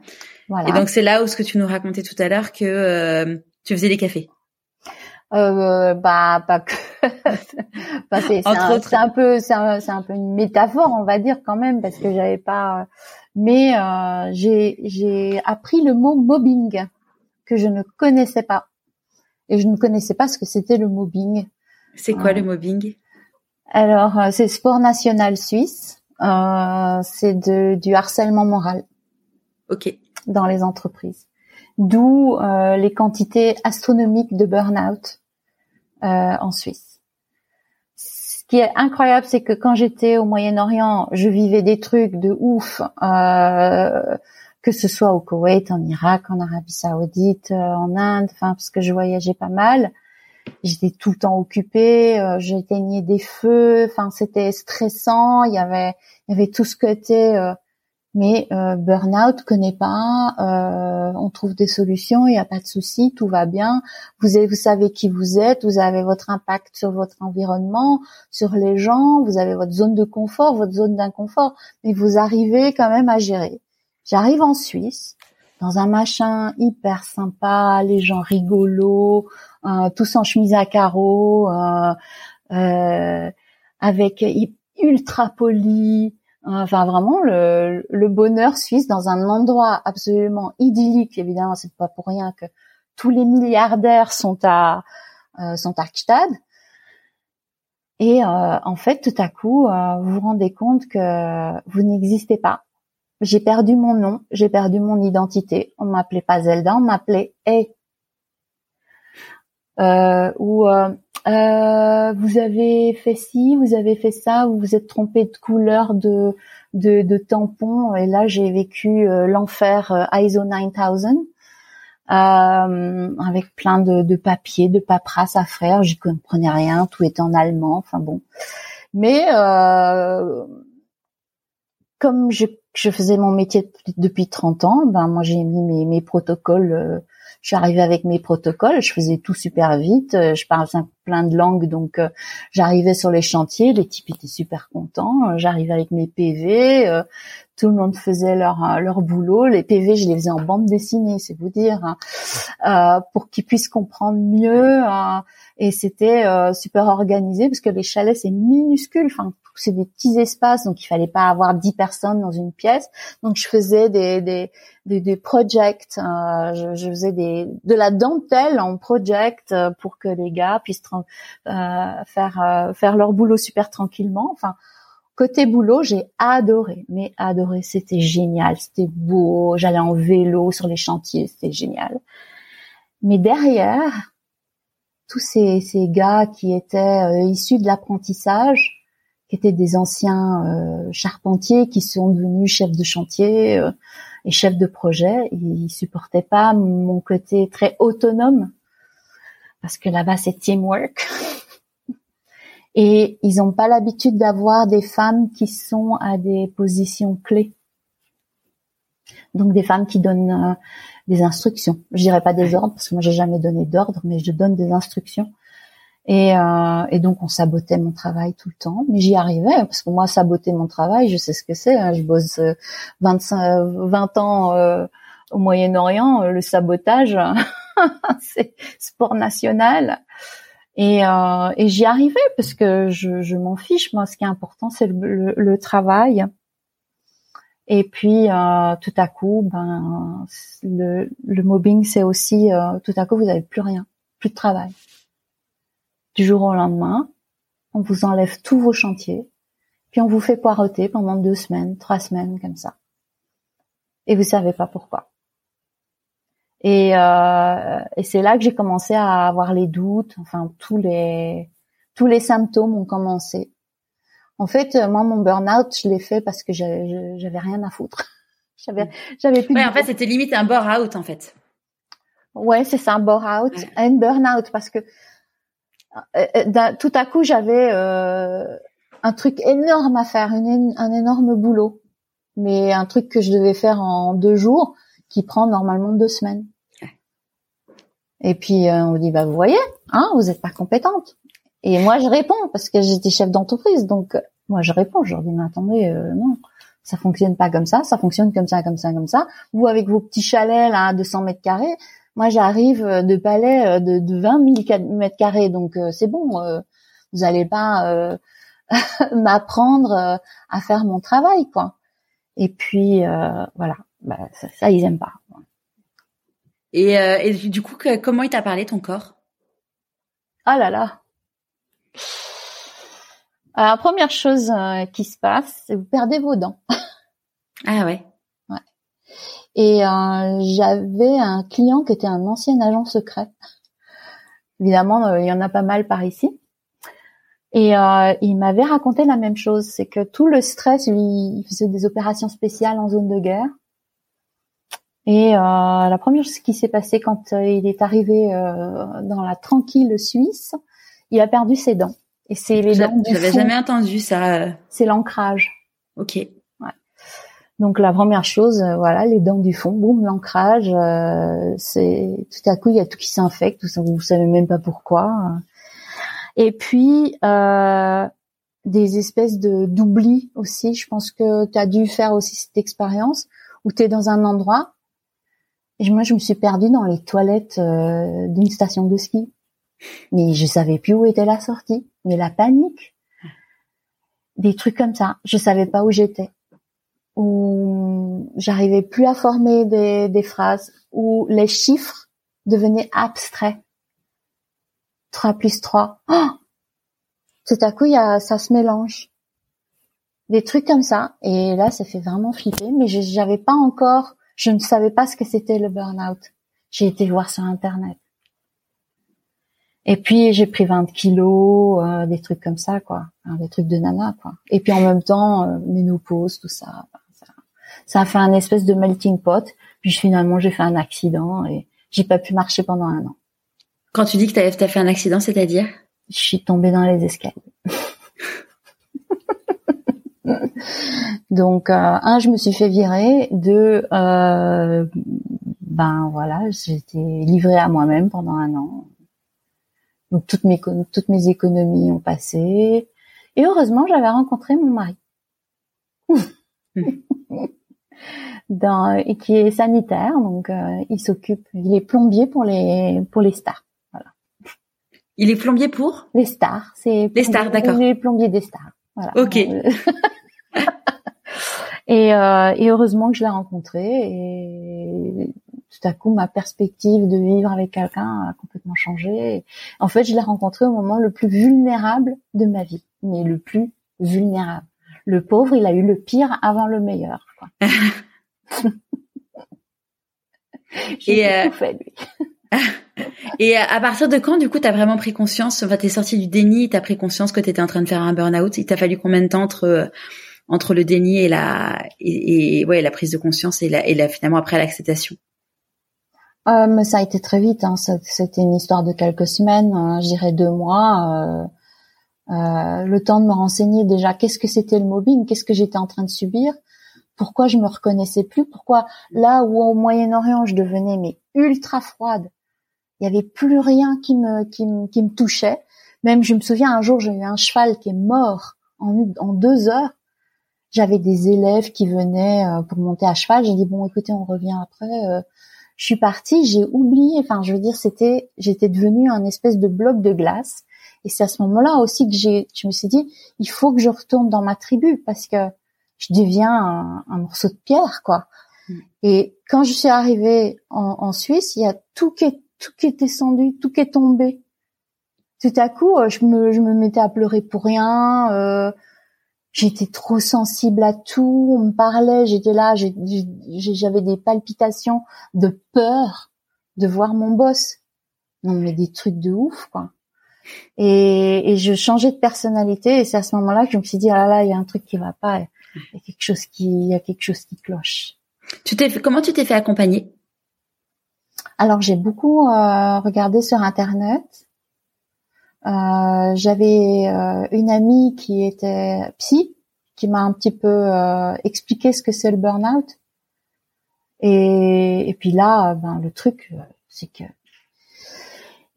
Voilà. Et donc c'est là où ce que tu nous racontais tout à l'heure que euh, tu faisais des cafés. Euh, bah pas que. bah, c'est un, un, peu c'est un, un, peu une métaphore on va dire quand même parce que j'avais pas. Mais euh, j'ai j'ai appris le mot mobbing que je ne connaissais pas et je ne connaissais pas ce que c'était le mobbing. C'est quoi le mobbing? Alors, euh, c'est sport national suisse. Euh, c'est du harcèlement moral. Ok. Dans les entreprises. D'où euh, les quantités astronomiques de burn-out en Suisse. Ce qui est incroyable, c'est que quand j'étais au Moyen-Orient, je vivais des trucs de ouf, que ce soit au Koweït, en Irak, en Arabie Saoudite, en Inde, enfin parce que je voyageais pas mal j'étais tout le temps occupée, euh, j'éteignais des feux, enfin c'était stressant, il y avait il y avait tout ce côté euh, mais euh, burn-out connaît pas, euh, on trouve des solutions, il n'y a pas de souci, tout va bien. Vous vous savez qui vous êtes, vous avez votre impact sur votre environnement, sur les gens, vous avez votre zone de confort, votre zone d'inconfort, mais vous arrivez quand même à gérer. J'arrive en Suisse, dans un machin hyper sympa, les gens rigolos, euh, tous en chemise à carreaux, euh, euh, avec ultra poli. Enfin, vraiment le, le, bonheur suisse dans un endroit absolument idyllique. Évidemment, c'est pas pour rien que tous les milliardaires sont à sont à Gstad. Et en fait, tout à coup, vous vous rendez compte que vous n'existez pas. J'ai perdu mon nom, j'ai perdu mon identité. On m'appelait pas Zelda, on m'appelait Hey euh, où euh, euh, vous avez fait ci, vous avez fait ça, vous vous êtes trompé de couleur de de, de tampon et là j'ai vécu euh, l'enfer ISO 9000 avec plein de, de papiers, de paperasse à faire. J'y comprenais rien, tout était en allemand. Enfin bon, mais comme je, je, faisais mon métier depuis 30 ans, ben moi j'ai mis mes, protocoles je suis arrivée avec mes protocoles, je faisais tout super vite, euh, je parle plein de langues, donc euh, j'arrivais sur les chantiers, les types étaient super contents, euh, j'arrivais avec mes PV, tout le monde faisait leur leur boulot, les PV je les faisais en bande dessinée, c'est vous dire, hein. pour qu'ils puissent comprendre mieux, et c'était super organisé parce que les chalets c'est minuscule, enfin c'est des petits espaces, donc il fallait pas avoir dix personnes dans une pièce. Donc je faisais des des des, des projects, euh, je, je, faisais des de la dentelle en project euh, pour que les gars puissent euh, faire euh, faire leur boulot super tranquillement. Enfin côté boulot, j'ai adoré, mais adoré, c'était génial, c'était beau. J'allais en vélo sur les chantiers, c'était génial. Mais derrière tous ces, ces gars qui étaient issus de l'apprentissage, qui étaient des anciens euh, charpentiers qui sont devenus chefs de chantier euh, et chefs de projet. Ils supportaient pas mon côté très autonome parce que là-bas c'est teamwork. Et ils n'ont pas l'habitude d'avoir des femmes qui sont à des positions clés. Donc des femmes qui donnent euh, des instructions. Je dirais pas des ordres parce que moi j'ai jamais donné d'ordre, mais je donne des instructions. Et, euh, et, donc on sabotait mon travail tout le temps, mais j'y arrivais parce que moi saboter mon travail, je sais ce que c'est. Hein. Je bosse 25, 20 ans euh, au Moyen-Orient, le sabotage, c'est sport national. Et, euh, et j'y arrivais parce que je, je m'en fiche. Moi, ce qui est important, c'est le, le, travail. Et puis, euh, tout à coup, ben, le, le mobbing, c'est aussi, euh, tout à coup, vous avez plus rien, plus de travail. Du jour au lendemain, on vous enlève tous vos chantiers, puis on vous fait poireauter pendant deux semaines, trois semaines, comme ça. Et vous savez pas pourquoi. Et, euh, et c'est là que j'ai commencé à avoir les doutes, enfin tous les tous les symptômes ont commencé. En fait, moi mon burn-out, je l'ai fait parce que j'avais rien à foutre. j'avais j'avais plus. Ouais, en fait, c'était limite un burn-out en fait. Ouais, c'est ça, un burn-out, un burn-out parce que euh, euh, tout à coup j'avais euh, un truc énorme à faire, une, un énorme boulot, mais un truc que je devais faire en deux jours qui prend normalement deux semaines. Et puis euh, on dit bah vous voyez, hein, vous n'êtes pas compétente. Et moi je réponds parce que j'étais chef d'entreprise, donc moi je réponds, je leur dis mais attendez euh, non, ça fonctionne pas comme ça, ça fonctionne comme ça, comme ça, comme ça. Vous avec vos petits chalets là à 200 mètres carrés, moi j'arrive de palais de, de 20 000 mètres carrés, donc euh, c'est bon, vous allez pas m'apprendre à faire mon travail quoi. Et puis voilà, bah, ça, ça ils aiment pas. Et, euh, et du coup, comment il t'a parlé ton corps? Ah là là. Alors, première chose euh, qui se passe, c'est vous perdez vos dents. ah ouais. Ouais. Et euh, j'avais un client qui était un ancien agent secret. Évidemment, euh, il y en a pas mal par ici. Et euh, il m'avait raconté la même chose, c'est que tout le stress, lui, il faisait des opérations spéciales en zone de guerre. Et euh, la première chose qui s'est passée quand euh, il est arrivé euh, dans la tranquille Suisse, il a perdu ses dents. Et c'est les dents du J'avais jamais entendu ça. C'est l'ancrage. Ok. Ouais. Donc la première chose, voilà, les dents du fond, boum, l'ancrage. c'est tout à coup il y a tout qui s'infecte, vous savez même pas pourquoi. Et puis euh, des espèces de d'oubli aussi. Je pense que tu as dû faire aussi cette expérience où tu es dans un endroit et moi, je me suis perdue dans les toilettes euh, d'une station de ski. Mais je savais plus où était la sortie. Mais la panique. Des trucs comme ça. Je savais pas où j'étais. Ou j'arrivais plus à former des, phrases. Ou les chiffres devenaient abstraits. 3 plus 3. Oh Tout à coup, y a, ça se mélange. Des trucs comme ça. Et là, ça fait vraiment flipper. Mais j'avais pas encore je ne savais pas ce que c'était le burn-out. J'ai été voir sur Internet. Et puis j'ai pris 20 kilos, euh, des trucs comme ça, quoi, des trucs de nana, quoi. Et puis en même temps, euh, ménopause, tout ça, ça, ça, a fait un espèce de melting pot. Puis finalement, j'ai fait un accident et j'ai pas pu marcher pendant un an. Quand tu dis que tu as fait un accident, c'est-à-dire? Je suis tombée dans les escaliers. Donc, euh, un, je me suis fait virer. Deux, euh, ben voilà, j'étais livrée à moi-même pendant un an. Donc toutes mes toutes mes économies ont passé. Et heureusement, j'avais rencontré mon mari, Dans, et qui est sanitaire, donc euh, il s'occupe, il est plombier pour les pour les stars. Voilà. Il est plombier pour? Les stars. C'est les stars, d'accord. Il est plombier des stars. Voilà. Ok. Et, euh, et heureusement que je l'ai rencontré et tout à coup ma perspective de vivre avec quelqu'un a complètement changé. En fait, je l'ai rencontré au moment le plus vulnérable de ma vie, mais le plus vulnérable. Le pauvre, il a eu le pire avant le meilleur. Quoi. et euh... tout fait, lui. et à partir de quand, du coup, t'as vraiment pris conscience, enfin, t'es sorti du déni, t'as pris conscience que t'étais en train de faire un burn-out? Il t'a fallu combien de temps entre entre le déni et la et, ouais la prise de conscience et la et la finalement après l'acceptation euh, mais ça a été très vite hein. c'était une histoire de quelques semaines hein, je deux mois euh, euh, le temps de me renseigner déjà qu'est-ce que c'était le mobbing, qu'est-ce que j'étais en train de subir, pourquoi je me reconnaissais plus, pourquoi là où au Moyen-Orient je devenais mais ultra froide, il y avait plus rien qui me qui me, qui me touchait. Même je me souviens un jour j'ai eu un cheval qui est mort en deux heures. J'avais des élèves qui venaient euh, pour monter à cheval. J'ai dit bon écoutez on revient après. Euh, je suis partie, j'ai oublié. Enfin je veux dire c'était j'étais devenue un espèce de bloc de glace. Et c'est à ce moment-là aussi que j'ai je me suis dit il faut que je retourne dans ma tribu parce que je deviens un, un morceau de pierre quoi. Mm. Et quand je suis arrivée en, en Suisse, il y a tout qui est tout qui est descendu, tout qui est tombé. Tout à coup, euh, je me, je me mettais à pleurer pour rien. Euh, j'étais trop sensible à tout. On me parlait, j'étais là, j'avais des palpitations de peur de voir mon boss. Non, mais des trucs de ouf, quoi. Et, et je changeais de personnalité. Et c'est à ce moment-là que je me suis dit, ah là là, il y a un truc qui va pas. Il y a quelque chose qui, il y a quelque chose qui cloche. Tu t'es, comment tu t'es fait accompagner? Alors j'ai beaucoup euh, regardé sur internet. Euh, j'avais euh, une amie qui était psy, qui m'a un petit peu expliqué ce que c'est le burn-out. Et, et, puis là, ben le truc, c'est que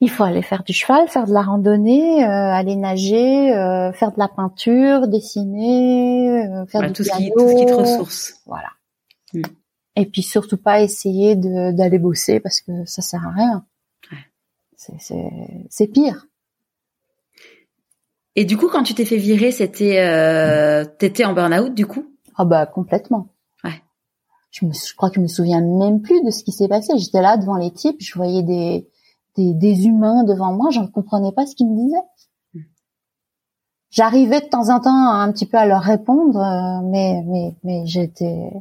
il faut aller faire du cheval, faire de la randonnée, aller nager, faire de la peinture, dessiner, faire du tout piano. Ce qui, tout ce qui te ressource. Voilà. Mm. Et puis surtout pas essayer d'aller bosser parce que ça sert à rien. C'est pire. Et du coup, quand tu t'es fait virer, c'était euh, t'étais en burn-out du coup? Ah bah complètement. Ouais. Je, me, je crois que je me souviens même plus de ce qui s'est passé. J'étais là devant les types, je voyais des, des, des humains devant moi, je ne comprenais pas ce qu'ils me disaient. J'arrivais de temps en temps un petit peu à leur répondre, euh, mais mais mais j'étais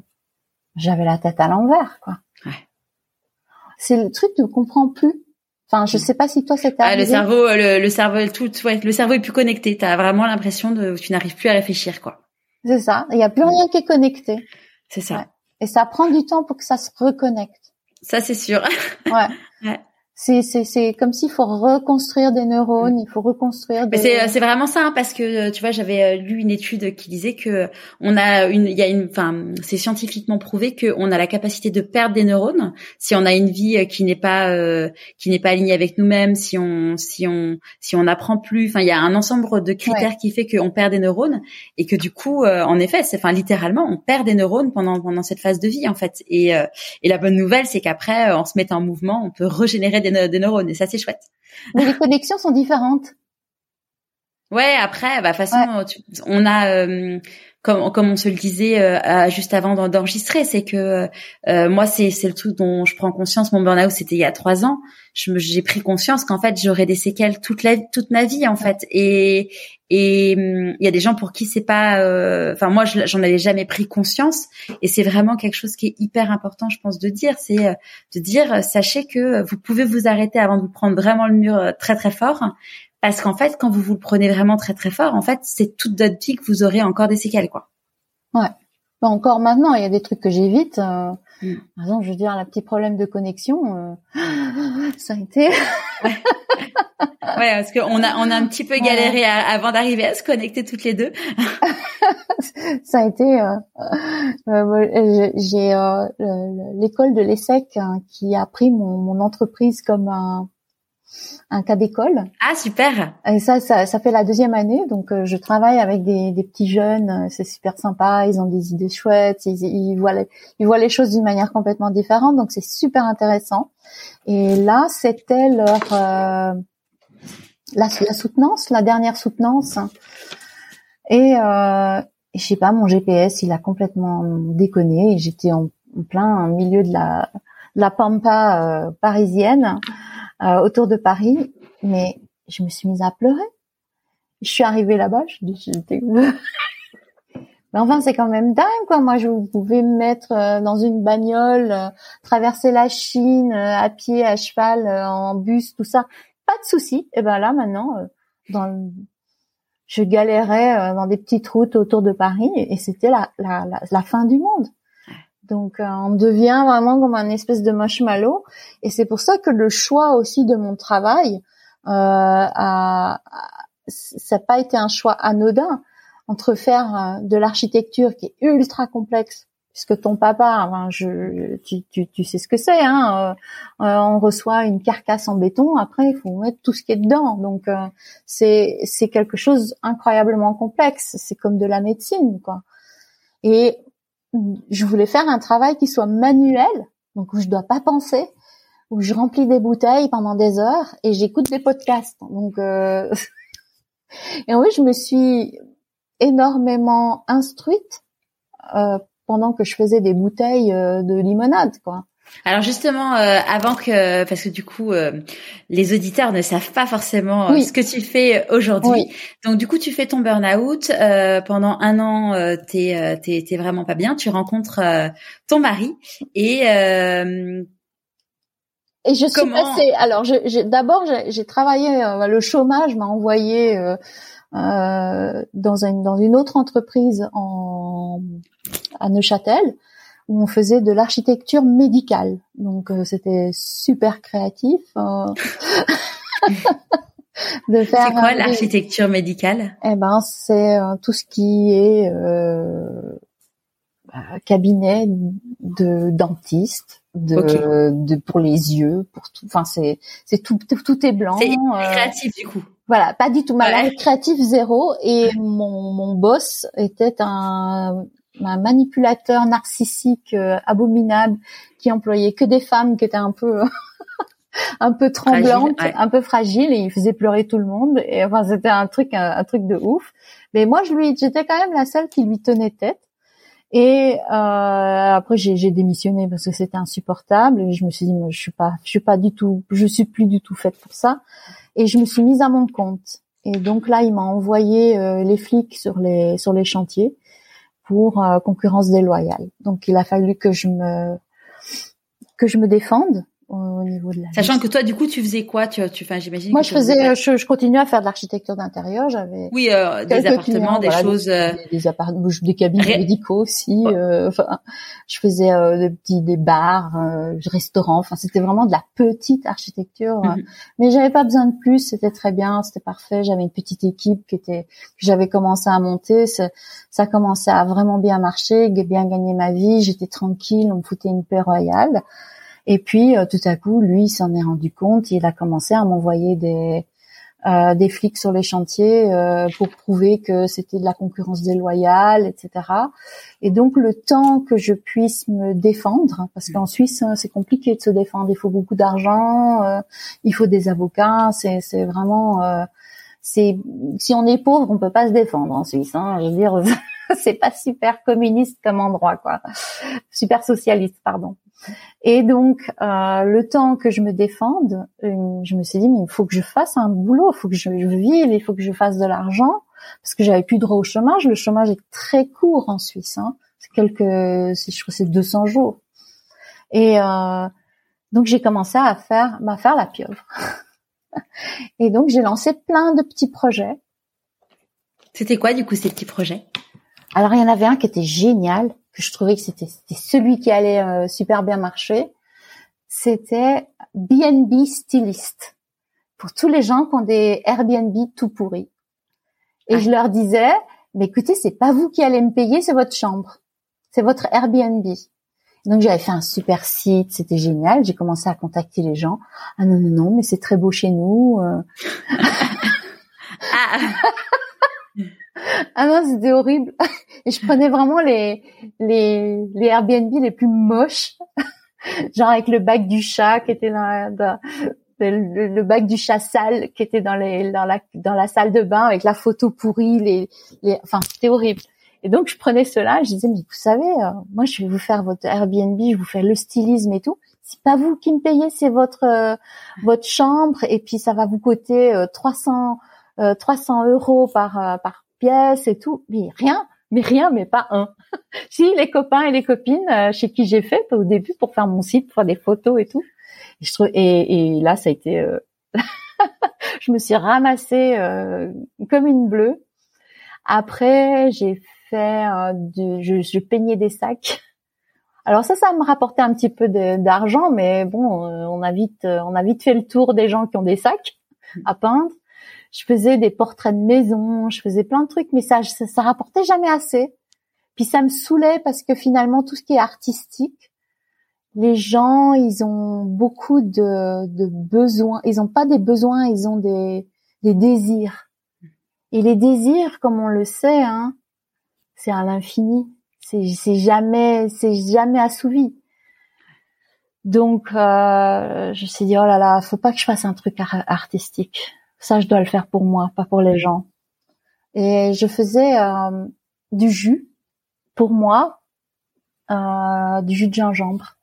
j'avais la tête à l'envers, quoi. Ouais. C'est le truc, tu comprends plus. Enfin, je sais pas si toi c'était ah, le cerveau, le, le, cerveau, tout, ouais, le cerveau est plus connecté. T'as vraiment l'impression de, tu n'arrives plus à réfléchir, quoi. C'est ça. Il y a plus rien qui est connecté. C'est ça. Et ça prend du temps pour que ça se reconnecte. Ça, c'est sûr. ouais. ouais c'est c'est c'est comme s'il faut reconstruire des neurones, il faut reconstruire. Des... C'est c'est vraiment ça hein, parce que tu vois j'avais euh, lu une étude qui disait que on a une il y a une enfin c'est scientifiquement prouvé que on a la capacité de perdre des neurones si on a une vie euh, qui n'est pas euh, qui n'est pas alignée avec nous-mêmes, si on si on si on n'apprend plus, enfin il y a un ensemble de critères qui fait qu'on perd des neurones et que du coup en effet c'est enfin littéralement on perd des neurones pendant pendant cette phase de vie en fait et et la bonne nouvelle c'est qu'après en se mettant en mouvement on peut régénérer des, neurones et ça c'est chouette. Mais les connexions sont différentes. Ouais, après, bah façon, on a euh, comme comme on se le disait euh, juste avant d'enregistrer, c'est que euh, moi c'est c'est le truc dont je prends conscience. Mon burn-out c'était il y a trois ans. j'ai pris conscience qu'en fait j'aurais des séquelles toute la toute ma vie en fait. Et et hum, il y a des gens pour qui c'est pas. Euh, enfin moi j'en avais jamais pris conscience. Et c'est vraiment quelque chose qui est hyper important, je pense, de dire. C'est de dire sachez que vous pouvez vous arrêter avant de vous prendre vraiment le mur très très fort parce qu'en fait, quand vous vous le prenez vraiment très très fort, en fait, c'est toute votre vie que vous aurez encore des séquelles, quoi. Ouais. encore maintenant, il y a des trucs que j'évite. Euh, mm. Par exemple, je veux dire, la petit problème de connexion, euh, ça a été. ouais. parce qu'on a on a un petit peu galéré avant d'arriver à se connecter toutes les deux. ça a été. Euh, euh j'ai l'école de l'ESSEC hein, qui a pris mon, mon entreprise comme un un cas d'école. Ah super. Et ça, ça, ça fait la deuxième année, donc euh, je travaille avec des, des petits jeunes, euh, c'est super sympa, ils ont des idées chouettes, ils, ils voient les, ils voient les choses d'une manière complètement différente, donc c'est super intéressant. Et là, c'était leur euh, la, la, soutenance, la dernière soutenance. Et euh, je sais pas, mon GPS, il a complètement déconné. Et j'étais en, plein milieu de la, de la pampa parisienne. Euh, autour de Paris, mais je me suis mise à pleurer. Je suis arrivée là-bas, je dis, j'étais... Mais enfin, c'est quand même dingue, quoi. Moi, je pouvais me mettre euh, dans une bagnole, euh, traverser la Chine à pied, à cheval, en bus, tout ça. Pas de souci. Et ben là, maintenant, je galérais dans des petites routes autour de Paris et c'était la fin du monde. Donc euh, on devient vraiment comme un espèce de marshmallow. Et c'est pour ça que le choix aussi de mon travail euh, ça n'a pas été un choix anodin entre faire euh, de l'architecture qui est ultra complexe puisque ton papa, enfin, je, tu, tu, tu, sais ce que c'est, hein, euh, euh, on reçoit une carcasse en béton, après il faut mettre tout ce qui est dedans, donc euh, c'est c'est quelque chose incroyablement complexe, c'est comme de la médecine, quoi. Et je voulais faire un travail qui soit manuel, donc où je dois pas penser, où je remplis des bouteilles pendant des heures et j'écoute des podcasts, donc et oui, je me suis énormément instruite euh, pendant que je faisais des bouteilles euh, de limonade, quoi. Alors justement, euh, avant que, parce que du coup, euh, les auditeurs ne savent pas forcément ce que tu fais aujourd'hui. Donc du coup, tu fais ton burn-out pendant un an. t'es t'es vraiment pas bien. Tu rencontres ton mari et et je suis passée. Alors, d'abord, j'ai travaillé. le chômage m'a envoyé dans une dans une autre entreprise en à Neuchâtel où on faisait de l'architecture médicale. Donc euh, c'était super créatif. Euh, de faire. C'est quoi l'architecture médicale? Eh ben c'est euh, tout ce qui est bah, cabinet de dentiste, de, de, pour les yeux, pour tout. Enfin c'est c'est tout, tout, est blanc. C'est créatif du coup. Voilà, pas du tout. Ma créatif zéro et mon mon boss était un un manipulateur narcissique euh, abominable qui employait que des femmes qui étaient un peu un peu tremblantes, un peu fragiles et il faisait pleurer tout le monde et enfin c'était un truc un, truc de ouf. Mais moi je lui j'étais quand même la seule qui lui tenait tête. Et euh, après j'ai démissionné parce que c'était insupportable et je me suis dit je suis pas je suis pas du tout je suis plus du tout faite pour ça et je me suis mise à mon compte. Et donc là il m'a envoyé euh, les flics sur les sur les chantiers pour euh, concurrence déloyale. Donc il a fallu que je me que je me défende au niveau de la sachant que toi du coup tu faisais quoi? Tu tu enfin j'imagine moi je faisais je, je continuais à faire de l'architecture d'intérieur. J'avais oui euh, des appartements des choses euh, des, des, appartements des cabinets médicaux aussi euh, enfin je faisais euh, des petits des bars euh, restaurants. Enfin c'était vraiment de la petite architecture. Mm mais j'avais pas besoin de plus c'était très bien c'était parfait. J'avais une petite équipe qui était que j'avais commencé à monter. Ça, ça commençait à vraiment bien marcher bien gagner ma vie. J'étais tranquille on me foutait une paix royale et puis euh, tout à coup, lui, il s'en est rendu compte. Il a commencé à m'envoyer des euh, des flics sur les chantiers euh, pour prouver que c'était de la concurrence déloyale, etc. Et donc le temps que je puisse me défendre, parce qu'en Suisse hein, c'est compliqué de se défendre, il faut beaucoup d'argent, euh, il faut des avocats, c'est vraiment c'est si on est pauvre on peut pas se défendre en Suisse. Hein, je veux dire c'est pas super communiste comme endroit quoi, super socialiste pardon. Et donc, euh, le temps que je me défende, je me suis dit, mais il faut que je fasse un boulot, il faut que je, vive, il faut que je fasse de l'argent, parce que j'avais plus droit au chômage. Le chômage est très court en Suisse, hein. c'est quelques, je crois, c'est 200 jours. Et euh, donc j'ai commencé à faire, à faire la pieuvre. Et donc j'ai lancé plein de petits projets. C'était quoi du coup ces petits projets? Alors il y en avait un qui était génial que je trouvais que c'était celui qui allait euh, super bien marcher, c'était BNB styliste pour tous les gens qui ont des Airbnb tout pourris. Et je leur disais, mais écoutez, c'est pas vous qui allez me payer, c'est votre chambre, c'est votre Airbnb. Donc j'avais fait un super site, c'était génial. J'ai commencé à contacter les gens. Ah non non non, mais c'est très beau chez nous. Euh. ah. Ah non, c'était horrible. Et je prenais vraiment les, les, les Airbnb les plus moches. Genre avec le bac du chat qui était dans, dans le, bac du chat sale qui était dans les, dans la, dans la salle de bain avec la photo pourrie, les, les, enfin, c'était horrible. Et donc, je prenais cela, je disais, mais vous savez, euh, moi, je vais vous faire votre Airbnb, je vous fais le stylisme et tout. C'est pas vous qui me payez, c'est votre, euh, votre chambre, et puis ça va vous coûter 300, euh, 300 euros par, par pièces et tout, mais rien, mais rien, mais pas un. si les copains et les copines euh, chez qui j'ai fait au début pour faire mon site, pour faire des photos et tout. Et, là, ça a été, euh, je me suis ramassée euh, comme une bleue. Après, j'ai fait, du, je, je peignais des sacs. Alors ça, ça me rapportait un petit peu d'argent, mais bon, on a vite, on a vite fait le tour des gens qui ont des sacs à peindre je faisais des portraits de maison, je faisais plein de trucs, mais ça, ça, ça rapportait jamais assez. Puis ça me saoulait parce que finalement tout ce qui est artistique, les gens, ils ont beaucoup de, besoins. Ils n'ont pas des besoins, ils ont des, désirs. Et les désirs, comme on le sait, hein, c'est à l'infini. C'est, c'est jamais, c'est jamais assouvi. Donc, euh, je me suis dit, oh là là, faut pas que je fasse un truc artistique. Ça, je dois le faire pour moi, pas pour les gens. Et je faisais euh, du jus pour moi, euh, du jus de gingembre.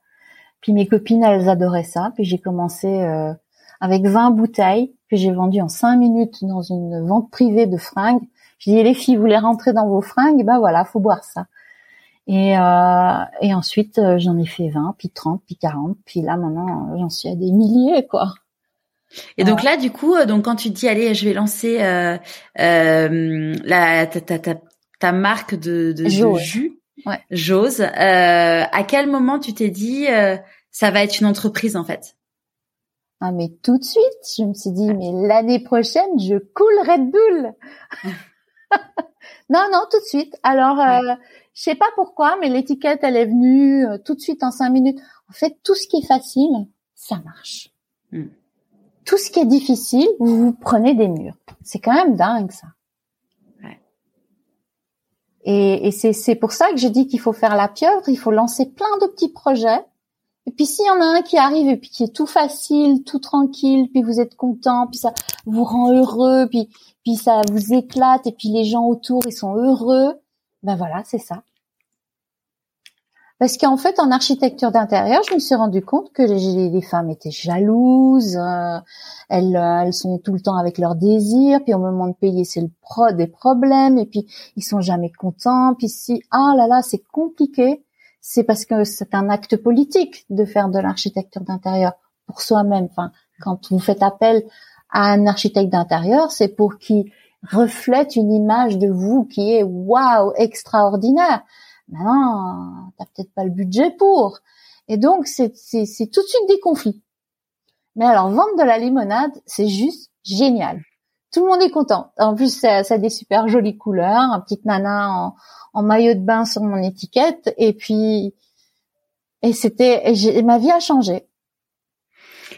Puis mes copines, elles adoraient ça. Puis j'ai commencé euh, avec 20 bouteilles que j'ai vendues en 5 minutes dans une vente privée de fringues. J'ai dit, les filles, vous voulez rentrer dans vos fringues? Ben voilà, faut boire ça. Et, euh, et ensuite, j'en ai fait 20, puis 30, puis 40, puis là maintenant, j'en suis à des milliers, quoi. Et donc là, du coup, euh, donc quand tu dis allez, je vais lancer euh, euh, la ta, ta, ta, ta, marque de, de, de jus, ouais. Jose, euh, à quel moment tu t'es dit euh, ça va être une entreprise en fait? Ah mais tout de suite, je me suis dit mais l'année prochaine, je coule Red Bull. non non, tout de suite. Alors euh, je sais pas pourquoi, mais l'étiquette elle est venue euh, tout de suite en cinq minutes. En fait, tout ce qui est facile, ça marche. Hmm. Tout ce qui est difficile, vous vous prenez des murs. C'est quand même dingue ça. Ouais. Et, et c'est, c'est pour ça que je dis qu'il faut faire la pieuvre, il faut lancer plein de petits projets. Et puis s'il y en a un qui arrive et puis qui est tout facile, tout tranquille, puis vous êtes content, puis ça vous rend heureux, puis puis ça vous éclate et puis les gens autour ils sont heureux, ben voilà, c'est ça. Parce qu'en fait, en architecture d'intérieur, je me suis rendu compte que les, femmes étaient jalouses, euh, elles, elles sont tout le temps avec leurs désirs, puis au moment de payer, c'est le pro des problèmes, et puis ils sont jamais contents, puis si, ah là là, c'est compliqué, c'est parce que c'est un acte politique de faire de l'architecture d'intérieur pour soi-même. Quand vous faites appel à un architecte d'intérieur, c'est pour qu'il reflète une image de vous qui est waouh extraordinaire. Maintenant, t'as peut-être pas le budget pour. Et donc, c'est, c'est, tout de suite des conflits. Mais alors, vendre de la limonade, c'est juste génial. Tout le monde est content. En plus, ça, ça a des super jolies couleurs, un petite nana en, en maillot de bain sur mon étiquette. Et puis, et c'était, ma vie a changé.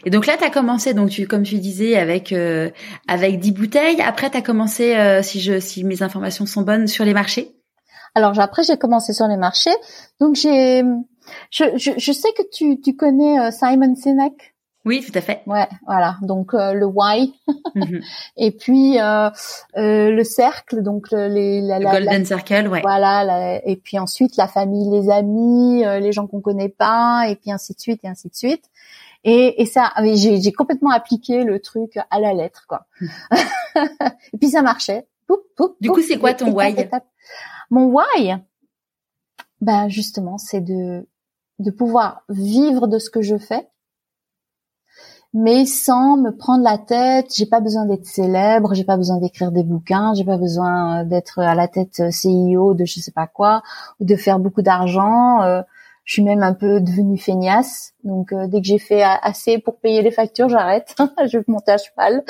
Et donc là, tu as commencé, donc tu, comme tu disais, avec euh, avec 10 bouteilles. Après, tu as commencé, euh, si je si mes informations sont bonnes, sur les marchés. Alors après, j'ai commencé sur les marchés. Donc j'ai, je, je, je, sais que tu, tu connais euh, Simon Sinek? Oui, tout à fait. Ouais, voilà. Donc euh, le why, Mhm. et puis euh, euh, le cercle, donc le, les, la, Le la- Golden la- Circle, ouais. voilà. la- et puis ensuite la famille, les amis, euh, les gens qu'on connaît pas, et puis ainsi de suite et ainsi de suite. Et, et ça, ah j'ai j'ai complètement appliqué le truc à la lettre, quoi. et puis ça marchait. Du coup, c'est quoi ton why? étape. Mon why, ben justement, c'est de de pouvoir vivre de ce que je fais, mais sans me prendre la tête. J'ai pas besoin d'être célèbre, j'ai pas besoin d'écrire des bouquins, j'ai pas besoin euh, d'être à la tête euh, CIO de je sais pas quoi ou de faire beaucoup d'argent. Je suis même un peu devenue feignasse, donc euh, dès que j'ai fait assez pour payer les factures, j'arrête. je vais monter à cheval.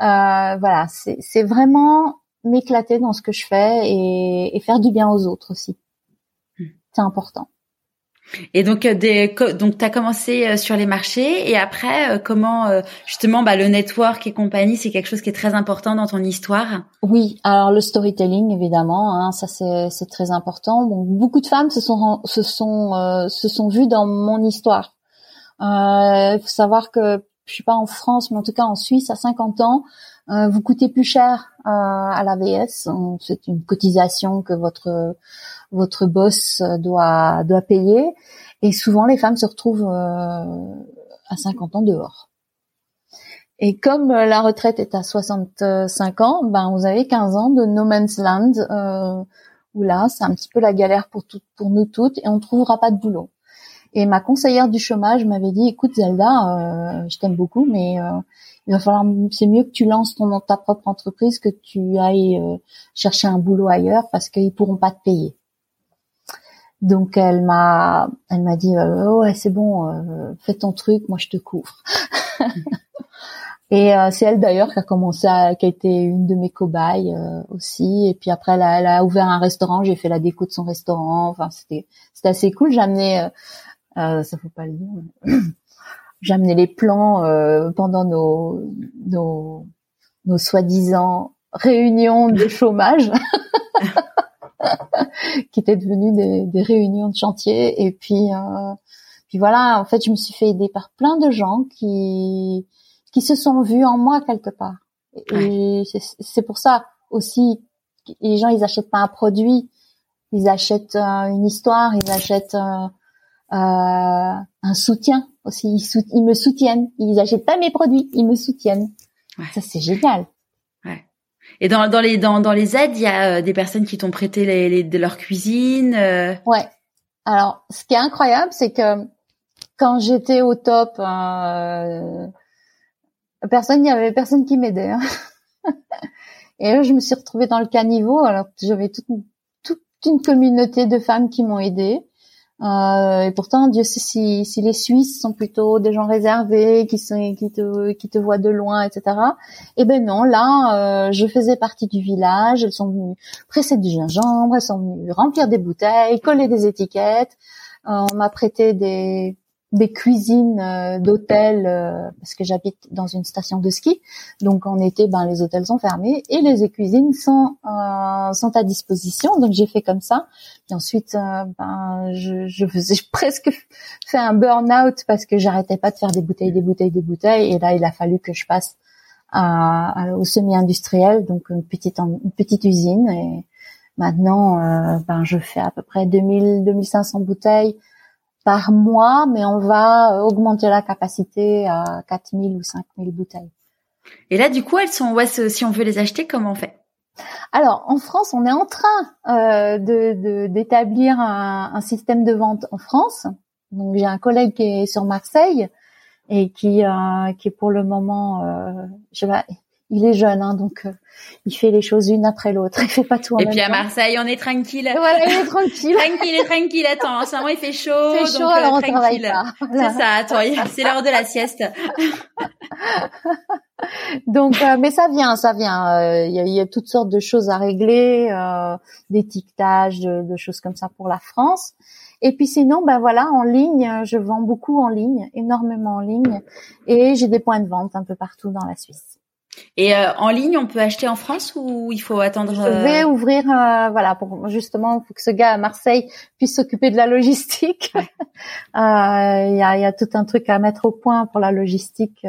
Euh, voilà, c'est vraiment m'éclater dans ce que je fais et, et faire du bien aux autres aussi. Hmm. C'est important. Et donc, euh, des, donc, t'as commencé euh, sur les marchés et après, euh, comment justement, bah, le network et compagnie, c'est quelque chose qui est très important dans ton histoire? Oui, alors le storytelling évidemment, hein, ça c'est très important. Beaucoup de femmes se sont se sont euh, se sont vues dans mon histoire. Il faut savoir que je suis pas en France, mais en tout cas en Suisse, à 50 ans, euh, vous coûtez plus cher à l'AVS. C'est une cotisation que votre votre boss doit doit payer. Et souvent, les femmes se retrouvent euh, à 50 ans dehors. Et comme euh, la retraite est à 65 ans, ben vous avez 15 ans de no man's land euh, où là c'est un petit peu la galère pour tout, pour nous toutes et on trouvera pas de boulot. Et ma conseillère du chômage m'avait dit écoute Zelda, euh, je t'aime beaucoup, mais euh, il va falloir c'est mieux que tu lances ton ta propre entreprise que tu ailles euh, chercher un boulot ailleurs parce qu'ils pourront pas te payer. Donc elle m'a elle m'a dit euh, ouais c'est bon euh, fais ton truc moi je te couvre. Et euh, c'est elle d'ailleurs qui a commencé, à, qui a été une de mes cobayes euh, aussi. Et puis après, elle a, elle a, ouvert un restaurant. J'ai fait la déco de son restaurant. Enfin, c'était c'était assez cool. J'amenais, euh, euh, ça faut pas le dire. Les plans pendant nos nos nos soi-disant réunions de chômage. qui étaient devenues des, des, réunions de chantier et puis puis voilà en fait je me suis fait aider par plein de gens qui qui se sont vus en moi quelque part. Et c'est pour ça aussi, les gens ils achètent pas un produit, ils achètent euh, une histoire, ils achètent euh, euh, un soutien aussi. Ils, ils, me soutiennent. Ils achètent pas mes produits, ils me soutiennent. Ça c'est génial. Et dans, dans les dans, dans les aides, il y a des personnes qui t'ont prêté les, les, de leur cuisine. Ouais. Alors, ce qui est incroyable, c'est que quand j'étais au top, euh, personne, il y avait personne qui m'aidait. Hein. et là, je me suis retrouvée dans le caniveau alors que j'avais toute, toute une communauté de femmes qui m'ont aidée. Euh, et pourtant, Dieu sait si, les Suisses sont plutôt des gens réservés, qui, sont, qui, te, qui te voient de loin, etc. Eh ben non, là, euh, je faisais partie du village. Elles sont venues presser du gingembre, elles sont venues remplir des bouteilles, coller des étiquettes. Euh, on m'a prêté des, des cuisines euh, d'hôtels euh, parce que j'habite dans une station de ski. Donc en été, ben les hôtels sont fermés et les cuisines sont euh, sont à disposition. Donc j'ai fait comme ça. Et ensuite, ben je, je faisais presque fait un burn-out parce que j'arrêtais pas de faire des bouteilles, des bouteilles, des bouteilles. Et là, il a fallu que je passe à, au semi-industriel, donc une petite une petite usine. Et maintenant, ben je fais à peu près 2000 2500 bouteilles par mois, mais on va euh, augmenter la capacité à 4000 ou 5000 bouteilles. Et là, du coup, elles sont, ouais, si on veut les acheter, comment on fait? Alors, en France, on est en train euh, de d'établir un, un, système de vente en France. Donc, j'ai un collègue qui est sur Marseille et qui euh, qui est pour le moment, euh, je vais, il est jeune, hein, donc euh, il fait les choses une après l'autre. Il fait pas tout en Et puis à Marseille, on est tranquille. Voilà, il est tranquille. tranquille et tranquille. Attends, en ce moment il fait chaud. Il fait chaud, alors on travaille pas. C'est ça. Attends, c'est l'heure de la sieste. donc, euh, mais ça vient, ça vient. Euh, il y, a, toutes sortes de choses à régler, euh, d'étiquetage, de, de, choses comme ça pour la France. Et puis sinon, ben voilà, en ligne, je vends beaucoup en ligne, énormément en ligne, et j'ai des points de vente un peu partout dans la Suisse. Et euh, en ligne, on peut acheter en France ou il faut attendre Je vais euh, ouvrir, euh, voilà, pour justement, pour que ce gars à Marseille puisse s'occuper de la logistique. Il y, a, y, a, tout un truc à mettre au point pour la logistique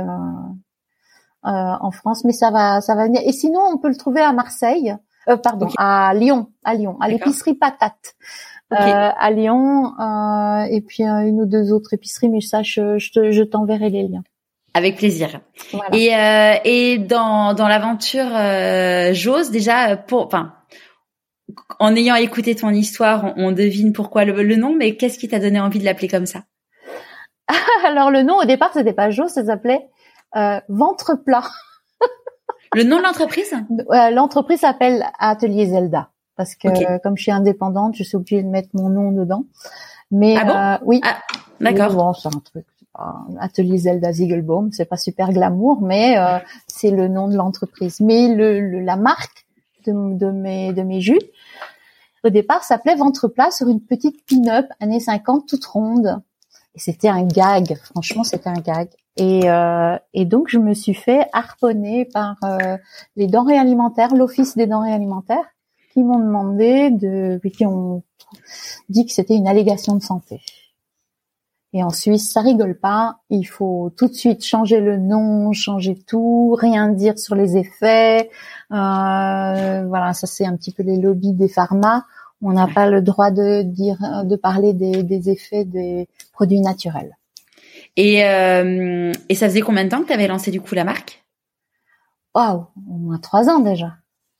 en France, mais ça va, ça va venir. Et sinon, on peut le trouver à Marseille, pardon, à Lyon, à Lyon, à l'épicerie Patate. à Lyon, et puis une ou deux autres épiceries, mais ça, je, je, je t'enverrai les liens. Avec plaisir. Et, euh, et dans, dans l'aventure euh, J'ose déjà pour enfin en ayant écouté ton histoire, on, devine pourquoi le, le nom, mais qu'est-ce qui t'a donné envie de l'appeler comme ça? Alors le nom au départ c'était pas J'ose, ça s'appelait euh, Ventre plat. le nom de l'entreprise? L'entreprise s'appelle Atelier Zelda parce que comme je suis indépendante, je suis obligée de mettre mon nom dedans. Mais ah bon? euh, oui. Ah, D'accord. Bon, c'est un truc Atelier Zelda Ziegelbaum, c'est pas super glamour, mais euh, c'est le nom de l'entreprise. Mais le, la marque de, de, mes de mes jus, au départ, s'appelait Ventre plat sur une petite pin-up années 50 toute ronde. Et c'était un gag. Franchement, c'était un gag. Et, euh, et donc, je me suis fait harponner par euh, les denrées alimentaires, l'Office des denrées alimentaires, qui m'ont demandé de, qui ont dit que c'était une allégation de santé. Et en Suisse, ça rigole pas. Il faut tout de suite changer le nom, changer tout, rien dire sur les effets. Euh, voilà, ça c'est un petit peu les lobbies des pharma. On n'a pas le droit de dire, de parler des, des effets des produits naturels. Et, euh, et ça faisait combien de temps que tu avais lancé du coup la marque? Waouh, au moins trois ans déjà.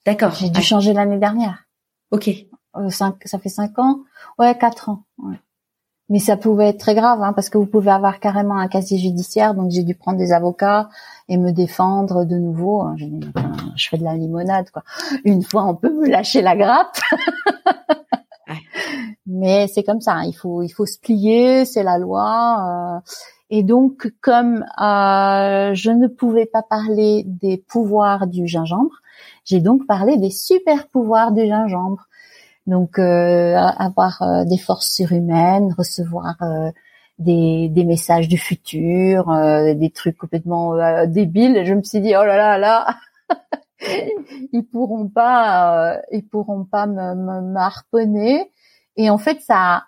D'accord. J'ai dû changer l'année dernière. Ok. Euh, cinq, ça fait cinq ans? Ouais, quatre ans. Ouais. Mais ça pouvait être très grave, hein, parce que vous pouvez avoir carrément un casier judiciaire. Donc j'ai dû prendre des avocats et me défendre de nouveau. Hein, je fais de la limonade, quoi. Une fois, on peut me lâcher la grappe. Mais c'est comme ça. Hein. Il faut, il faut se plier. C'est la loi. Euh, Et donc, comme euh, je ne pouvais pas parler des pouvoirs du gingembre, j'ai donc parlé des super pouvoirs du gingembre. Donc, euh, avoir euh, des forces surhumaines, recevoir euh, des, des, messages du futur, des trucs complètement débiles. Je me suis dit, oh là là là, ils pourront pas, ils pourront pas me, me, harponner. Et en fait, ça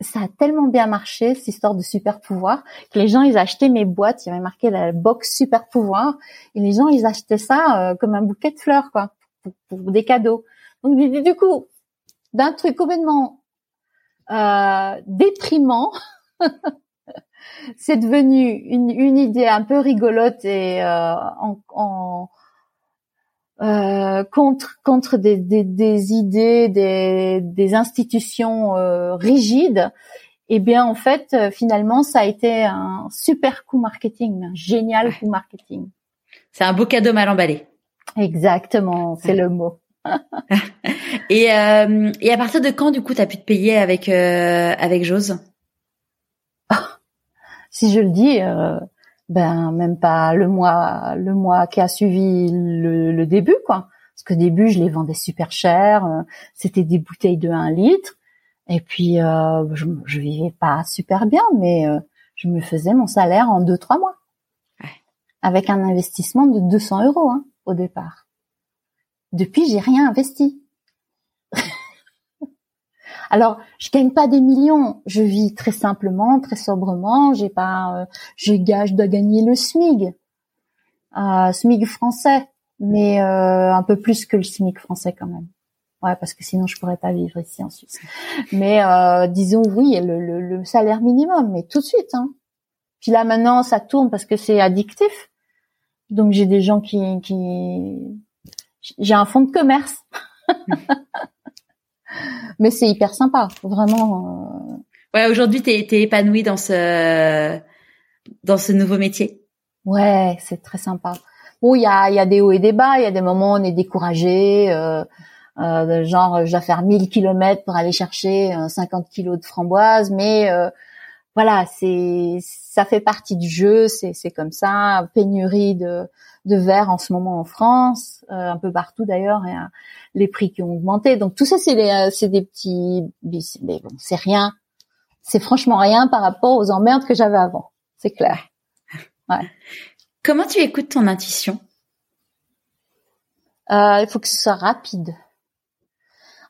ça a tellement bien marché cette histoire de super pouvoir que les gens ils achetaient mes boîtes, il y avait marqué la box super pouvoir et les gens ils achetaient ça euh, comme un bouquet de fleurs quoi pour, des cadeaux. Donc du coup d'un truc complètement euh, déprimant c'est devenu une, une, idée un peu rigolote et euh, en, en euh, contre contre des, des, des idées, des, des institutions euh, rigides, eh bien en fait finalement ça a été un super coup marketing, un génial coup marketing. C'est un beau cadeau mal emballé. Exactement, c'est le mot. et, euh, et à partir de quand du coup tu as pu te payer avec avec Jose? Si je le dis, ben même pas le mois le mois qui a suivi le, le début quoi. Parce qu'au début je les vendais super cher euh, c'était des bouteilles de 1 litre. Et puis euh, je, je vivais pas super bien mais euh, je me faisais mon salaire en deux trois mois. Avec un investissement de 200 euros hein, au départ depuis j'ai rien investi alors, je gagne pas des millions, je vis très simplement, très sobrement. J'ai pas, euh, je gage de gagner le SMIG, euh, SMIG français, mais euh, un peu plus que le SMIG français quand même. Ouais, parce que sinon je pourrais pas vivre ici en Suisse. Mais euh, disons oui, le, le, salaire minimum, mais tout de suite. Hein. Puis là maintenant, ça tourne parce que c'est addictif. Donc j'ai des gens qui, qui... j'ai un fonds de commerce. mais c'est hyper sympa, vraiment. Euh. Ouais, aujourd'hui, t'es es épanouie dans ce dans ce nouveau métier. Ouais, c'est très sympa. Bon, il y a il y a des hauts et des bas. Il y a des moments où on est découragé. Euh, euh, genre, je dois faire 1000 kilomètres pour aller chercher 50 kilos de framboises, mais euh, voilà, c'est ça fait partie du jeu. C'est comme ça. Pénurie de de verre en ce moment en France, euh, un peu partout d'ailleurs, et les prix qui ont augmenté. Donc tout ça, c'est des, c'est des petits, mais bon, c'est rien. C'est franchement rien par rapport aux emmerdes que j'avais avant. C'est clair. Ouais. Comment tu écoutes ton intuition? Euh, Il faut que ce soit rapide.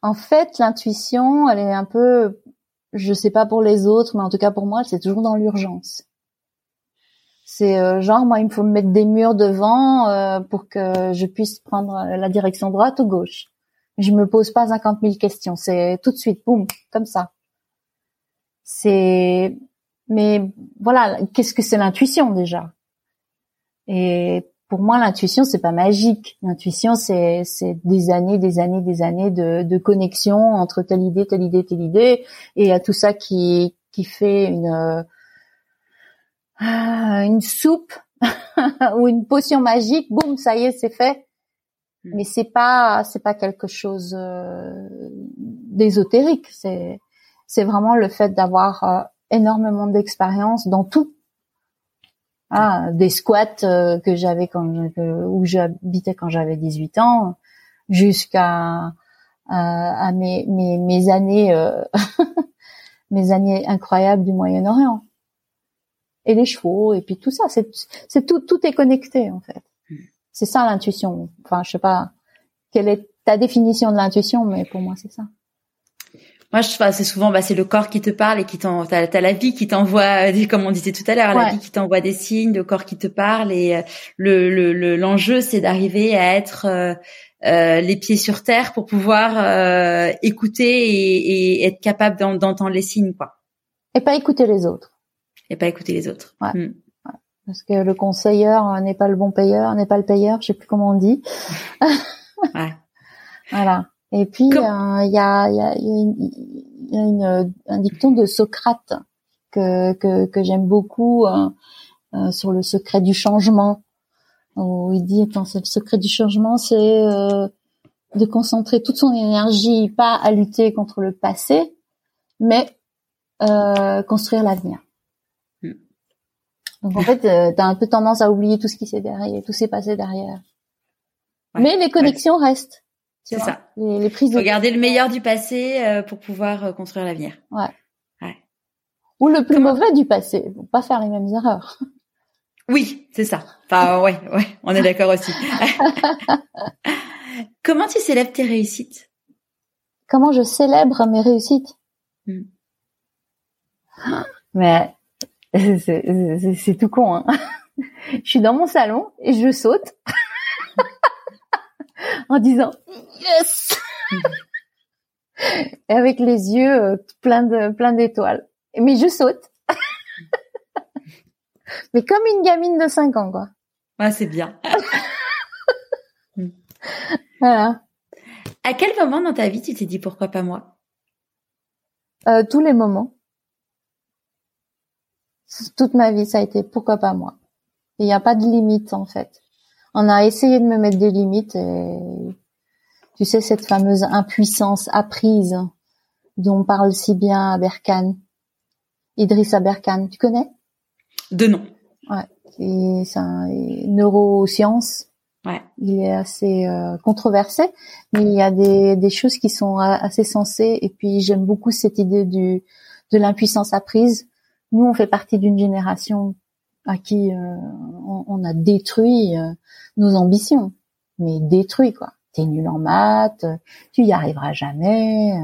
En fait, l'intuition, elle est un peu, je sais pas pour les autres, mais en tout cas pour moi, c'est toujours dans l'urgence. C'est euh, genre moi il me faut me mettre des murs devant euh, pour que je puisse prendre la direction droite ou gauche. Je me pose pas 50 000 questions, c'est tout de suite boum comme ça. C'est mais voilà, qu'est-ce que c'est l'intuition déjà? Et pour moi l'intuition c'est pas magique. L'intuition c'est des années, des années, des années de, de connexion entre telle idée, telle idée, telle idée et à tout ça qui qui fait une ah, une soupe ou une potion magique, boum, ça y est, c'est fait. Hmm. Mais c'est pas c'est pas quelque chose euh, d'ésotérique. C'est c'est vraiment le fait d'avoir euh, énormément d'expérience dans tout. Ah, des squats euh, que j'avais quand où j'habitais quand j'avais 18 ans, jusqu'à à mes, mes mes années mes années incroyables du Moyen-Orient et les chevaux et puis tout ça. C'est tout tout est connecté en fait. Hmm. C'est ça l'intuition. Enfin, je sais pas quelle est ta définition de l'intuition, mais pour moi c'est ça. Moi, je c'est souvent, bah, c'est le corps qui te parle et qui t'en, t'as, as la vie qui t'envoie, comme on disait tout à l'heure, la vie qui t'envoie des signes, le corps qui te parle et euh, le, le, l'enjeu, c'est d'arriver à être euh, euh, les pieds sur terre pour pouvoir euh, écouter et, et, être capable d'entendre les signes, quoi. Et pas écouter les autres et pas écouter les autres. Ouais. Hmm. Parce que le conseilleur euh, n'est pas le bon payeur, n'est pas le payeur, je sais plus comment on dit. ouais. Voilà. Et puis il y a, y a, y a, y a une, un dicton de Socrate que que, que j'aime beaucoup euh, euh, sur le secret du changement. Où il dit, attends, le secret du changement, c'est euh, de concentrer toute son énergie pas à lutter contre le passé, mais euh, construire l'avenir. Donc en fait, euh, tu as un peu tendance à oublier tout ce qui s'est derrière, tout s'est passé derrière. Mais les connexions restent. C'est ça. Les, les prises de Regarder le meilleur du passé euh, pour pouvoir euh, construire l'avenir. Ouais. ouais. Ou le plus mauvais du passé. Pour pas faire les mêmes erreurs. Oui, c'est ça. Enfin, ouais, ouais, on est d'accord aussi. Comment tu célèbres tes réussites? Comment je célèbre mes réussites? Hmm. Mais c'est tout con. Hein. je suis dans mon salon et je saute en disant yes et avec les yeux euh, pleins de plein d'étoiles. Mais je saute. Mais comme une gamine de 5 ans, quoi. Ouais, c'est bien. voilà. À quel moment dans ta vie tu t'es dit pourquoi pas moi? Euh, Tous les moments. Toute ma vie, ça a été pourquoi pas moi. Il n'y a pas de limite en fait. On a essayé de me mettre des limites et tu sais cette fameuse impuissance apprise dont parle si bien Aberkan, Idriss Aberkan, tu connais? De nom. Ouais, c'est un neuroscience. Ouais. Il est assez euh, controversé, mais il y a des, des choses qui sont assez sensées. Et puis j'aime beaucoup cette idée du de l'impuissance apprise. Nous, on fait partie d'une génération à qui euh, on, on, a détruit euh, nos ambitions, mais détruit quoi. T'es nul en maths, tu y arriveras jamais,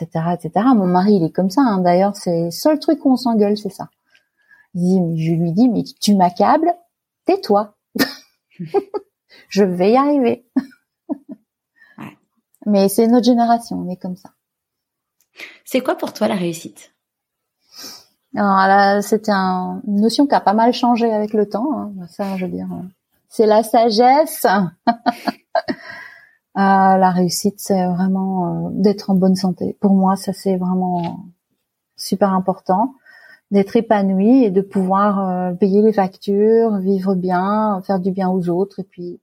etc., etc. Mon mari, il est comme ça. Hein. D'ailleurs, c'est le seul truc où on s'engueule, c'est ça. Je lui dis, mais tu m'accables, tais-toi. je vais y arriver. Mais c'est notre génération, on est comme ça. C'est quoi pour toi la réussite? C'était une notion qui a pas mal changé avec le temps. Hein. Ça, je veux dire, c'est la sagesse. Euh, la réussite, c'est vraiment euh, d'être en bonne santé. Pour moi, ça c'est vraiment super important d'être épanoui et de pouvoir euh, payer les factures, vivre bien, faire du bien aux autres et puis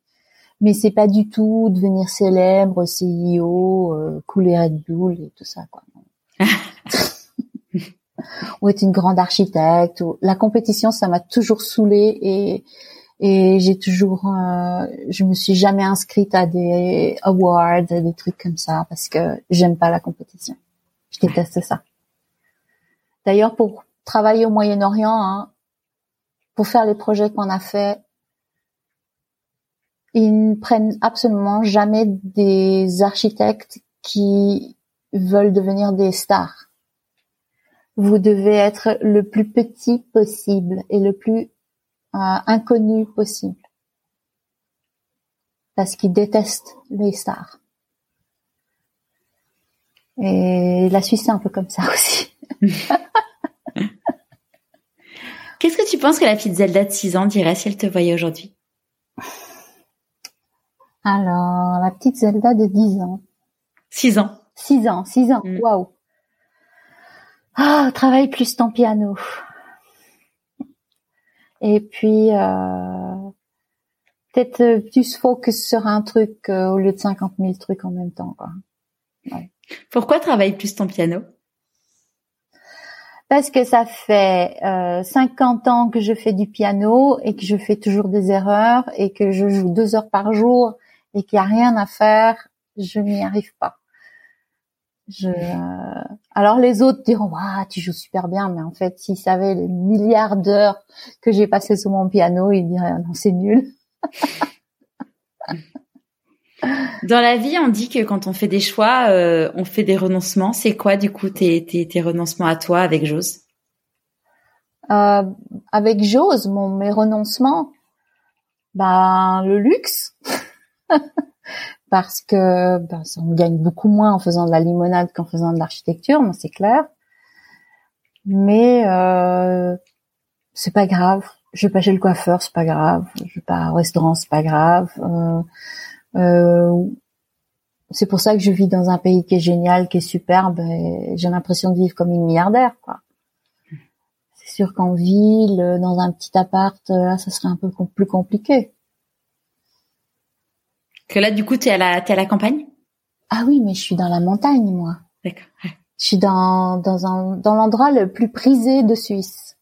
mais c'est pas du tout devenir célèbre, CEO, euh, couler Red Bull et tout ça quoi. ou être une grande architecte ou la compétition ça m'a toujours saoulée et et j'ai toujours euh, je me suis jamais inscrite à des awards, des trucs comme ça parce que j'aime pas la compétition. Je déteste ça. D'ailleurs pour travailler au Moyen-Orient hein, pour faire les projets qu'on a fait. Ils ne prennent absolument jamais des architectes qui veulent devenir des stars. Vous devez être le plus petit possible et le plus euh, inconnu possible. Parce qu'ils détestent les stars. Et la Suisse est un peu comme ça aussi. Qu'est-ce que tu penses que la petite Zelda de 6 ans dirait si elle te voyait aujourd'hui? Alors, la petite Zelda de 10 ans. 6 ans. 6 ans, 6 ans, mm. waouh. Ah, travaille plus ton piano. Et puis, euh, peut-être plus focus sur un truc euh, au lieu de 50 000 trucs en même temps. Quoi. Pourquoi travaille plus ton piano? Parce que ça fait euh, 50 ans que je fais du piano et que je fais toujours des erreurs et que je joue deux heures par jour et qu'il n'y a rien à faire, je n'y arrive pas. Je, Alors les autres diront waouh tu joues super bien, mais en fait s'ils savaient les milliards d'heures que j'ai passées sur mon piano, ils diraient non c'est nul. Dans la vie, on dit que quand on fait des choix, euh, on fait des renoncements. C'est quoi, du coup, tes, tes, tes renoncements à toi avec Jose? Euh, Avec Jose, mon mes renoncements, ben le luxe, parce que ben, on gagne beaucoup moins en faisant de la limonade qu'en faisant de l'architecture, c'est clair. Mais euh, c'est pas grave. Je vais pas chez le coiffeur, c'est pas grave. Je vais pas au restaurant, c'est pas grave. Euh, euh, c'est pour ça que je vis dans un pays qui est génial, qui est superbe. J'ai l'impression de vivre comme une milliardaire, quoi. C'est sûr qu'en ville, dans un petit appart, là, ça serait un peu plus compliqué. Que là, du coup, t'es à la, t'es à la campagne? Ah oui, mais je suis dans la montagne, moi. D'accord. Je suis dans dans un dans l'endroit le plus prisé de Suisse.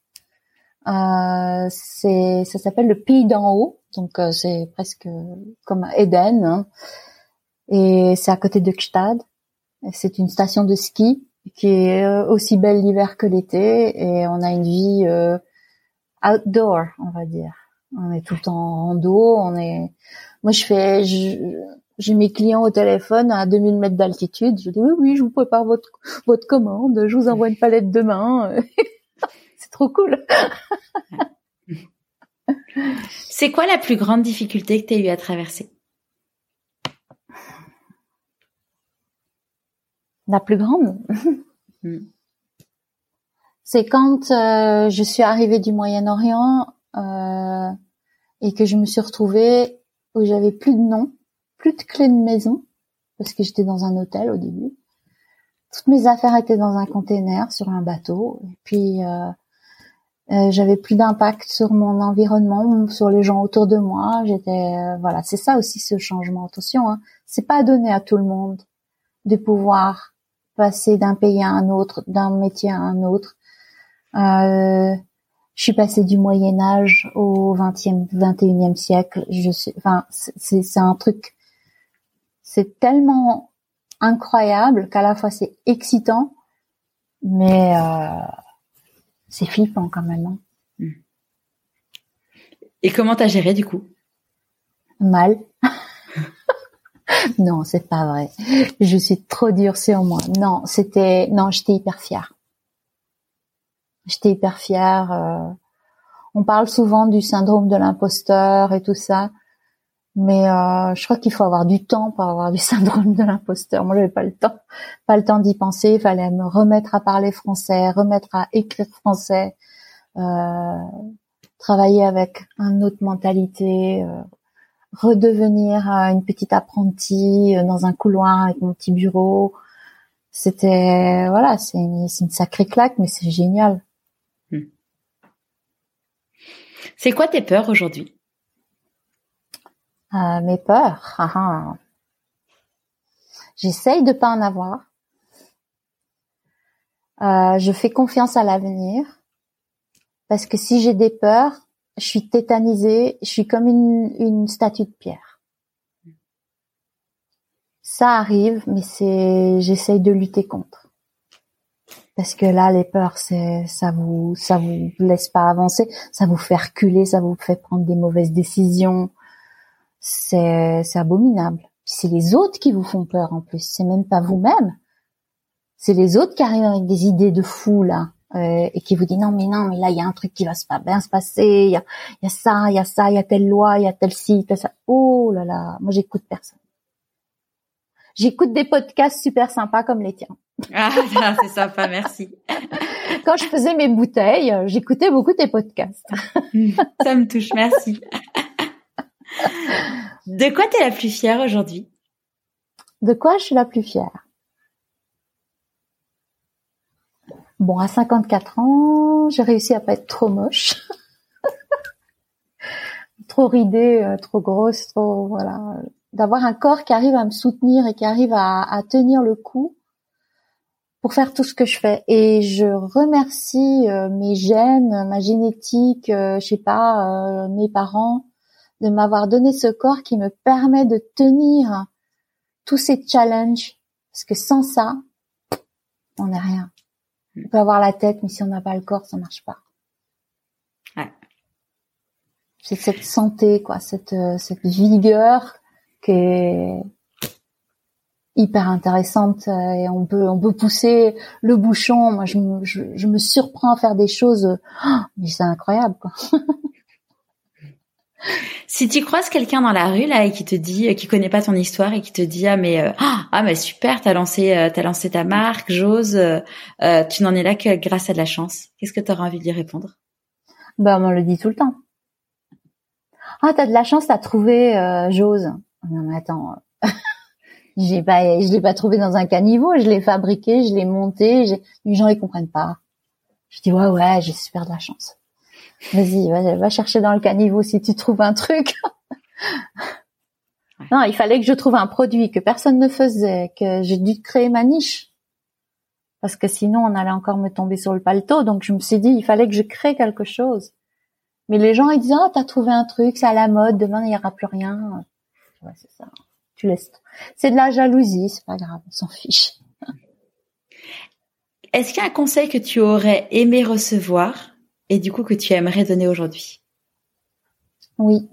Euh, c'est, ça s'appelle le Pays d'en haut, donc euh, c'est presque comme Eden, hein. et c'est à côté de Gstad. C'est une station de ski qui est euh, aussi belle l'hiver que l'été, et on a une vie euh, outdoor, on va dire. On est tout le temps en rando, on est. Moi, je fais, j'ai mes clients au téléphone à 2000 mètres d'altitude. Je dis oui, oui, je vous prépare votre votre commande, je vous envoie une palette demain. c'est trop cool. c'est quoi la plus grande difficulté que tu as eu à traverser? La plus grande? Hmm. C'est quand euh, je suis arrivée du Moyen-Orient euh, et que je me suis retrouvée où j'avais plus de nom, plus de clés de maison parce que j'étais dans un hôtel au début. Toutes mes affaires étaient dans un container sur un bateau et puis euh, euh, j'avais plus d'impact sur mon environnement, sur les gens autour de moi. J'étais euh, voilà, c'est ça aussi ce changement. Attention, hein, c'est pas donné à tout le monde de pouvoir passer d'un pays à un autre, d'un métier à un autre. Euh, je suis passée du Moyen Âge au 20e, 21e siècle. Je suis, enfin, c'est c'est un truc, c'est tellement incroyable qu'à la fois c'est excitant, mais euh, c'est flippant quand même. Hein. Hmm. Et comment t'as géré du coup? Mal. non, c'est pas vrai. Je suis trop dure sur moi. Non, c'était non, j'étais hyper fière. J'étais hyper fière. Euh, on parle souvent du syndrome de l'imposteur et tout ça. Mais euh, je crois qu'il faut avoir du temps pour avoir du syndrome de l'imposteur. Moi, j'avais pas le temps, pas le temps d'y penser. Il fallait me remettre à parler français, remettre à écrire français, euh, travailler avec une autre mentalité, euh, redevenir euh, une petite apprentie euh, dans un couloir avec mon petit bureau. C'était voilà, c'est une, une, sacrée claque, mais c'est génial. Hmm. C'est quoi tes peurs aujourd'hui? Euh, mes peurs. Ah, ah. J'essaye de pas en avoir. Euh, je fais confiance à l'avenir parce que si j'ai des peurs, je suis tétanisée, je suis comme une, une statue de pierre. Ça arrive, mais c'est, j'essaye de lutter contre. Parce que là, les peurs, ça vous, ça vous laisse pas avancer, ça vous fait reculer, ça vous fait prendre des mauvaises décisions, c'est abominable. C'est les autres qui vous font peur en plus. C'est même pas vous-même. C'est les autres qui arrivent avec des idées de fou là euh, et qui vous disent non mais non mais là il y a un truc qui va pas bien se passer. Il y a y a ça, il y a ça, il y a telle loi, il y a tel site, ça. Oh là là, moi j'écoute personne. J'écoute des podcasts super sympas comme les tiens. Ah, c'est sympa, merci. Quand je faisais mes bouteilles, j'écoutais beaucoup tes podcasts. Ça me touche, merci. De quoi t'es la plus fière aujourd'hui? De quoi je suis la plus fière? Bon, à 54 ans, j'ai réussi à pas être trop moche. trop ridée, euh, trop grosse, trop voilà, d'avoir un corps qui arrive à me soutenir et qui arrive à, tenir le coup pour faire tout ce que je fais. Et je remercie euh, mes gènes, ma génétique, euh, je sais pas, mes parents, de m'avoir donné ce corps qui me permet de tenir tous ces challenges. Parce que sans ça, on n'est rien. On peut avoir la tête, mais si on n'a pas le corps, ça marche pas. Ouais. C'est cette santé, quoi, cette, cette vigueur qui est hyper intéressante et on peut on peut pousser le bouchon. Moi, je, je, je me surprends à faire des choses, oh, mais c'est incroyable, quoi. Si tu croises quelqu'un dans la rue là et qui te dit, qui connaît pas ton histoire et qui te dit ah mais euh, ah mais super t'as lancé euh, t'as lancé ta marque j'ose euh, tu n'en es là que grâce à de la chance qu'est-ce que tu auras envie de lui répondre? Bah on le dit tout le temps. Ah t'as de la chance t'as trouvé j'ose. Non mais attends j'ai pas je l'ai pas trouvé dans un caniveau je l'ai fabriqué je l'ai monté les gens ils comprennent pas. Je dis ouais ouais j'ai super de la chance. Vas-y, va, chercher dans le caniveau si tu trouves un truc. non, il fallait que je trouve un produit que personne ne faisait, que j'ai dû créer ma niche. Parce que sinon, on allait encore me tomber sur le paletot. Donc, je me suis dit, il fallait que je crée quelque chose. Mais les gens ils disent ah t'as trouvé un truc, c'est à la mode, demain il y aura plus rien. Ouais, c'est ça. Tu laisses. C'est de la jalousie, c'est pas grave, on s'en fiche. Est-ce qu'il y a un conseil que tu aurais aimé recevoir et du coup que tu aimerais donner aujourd'hui? Oui.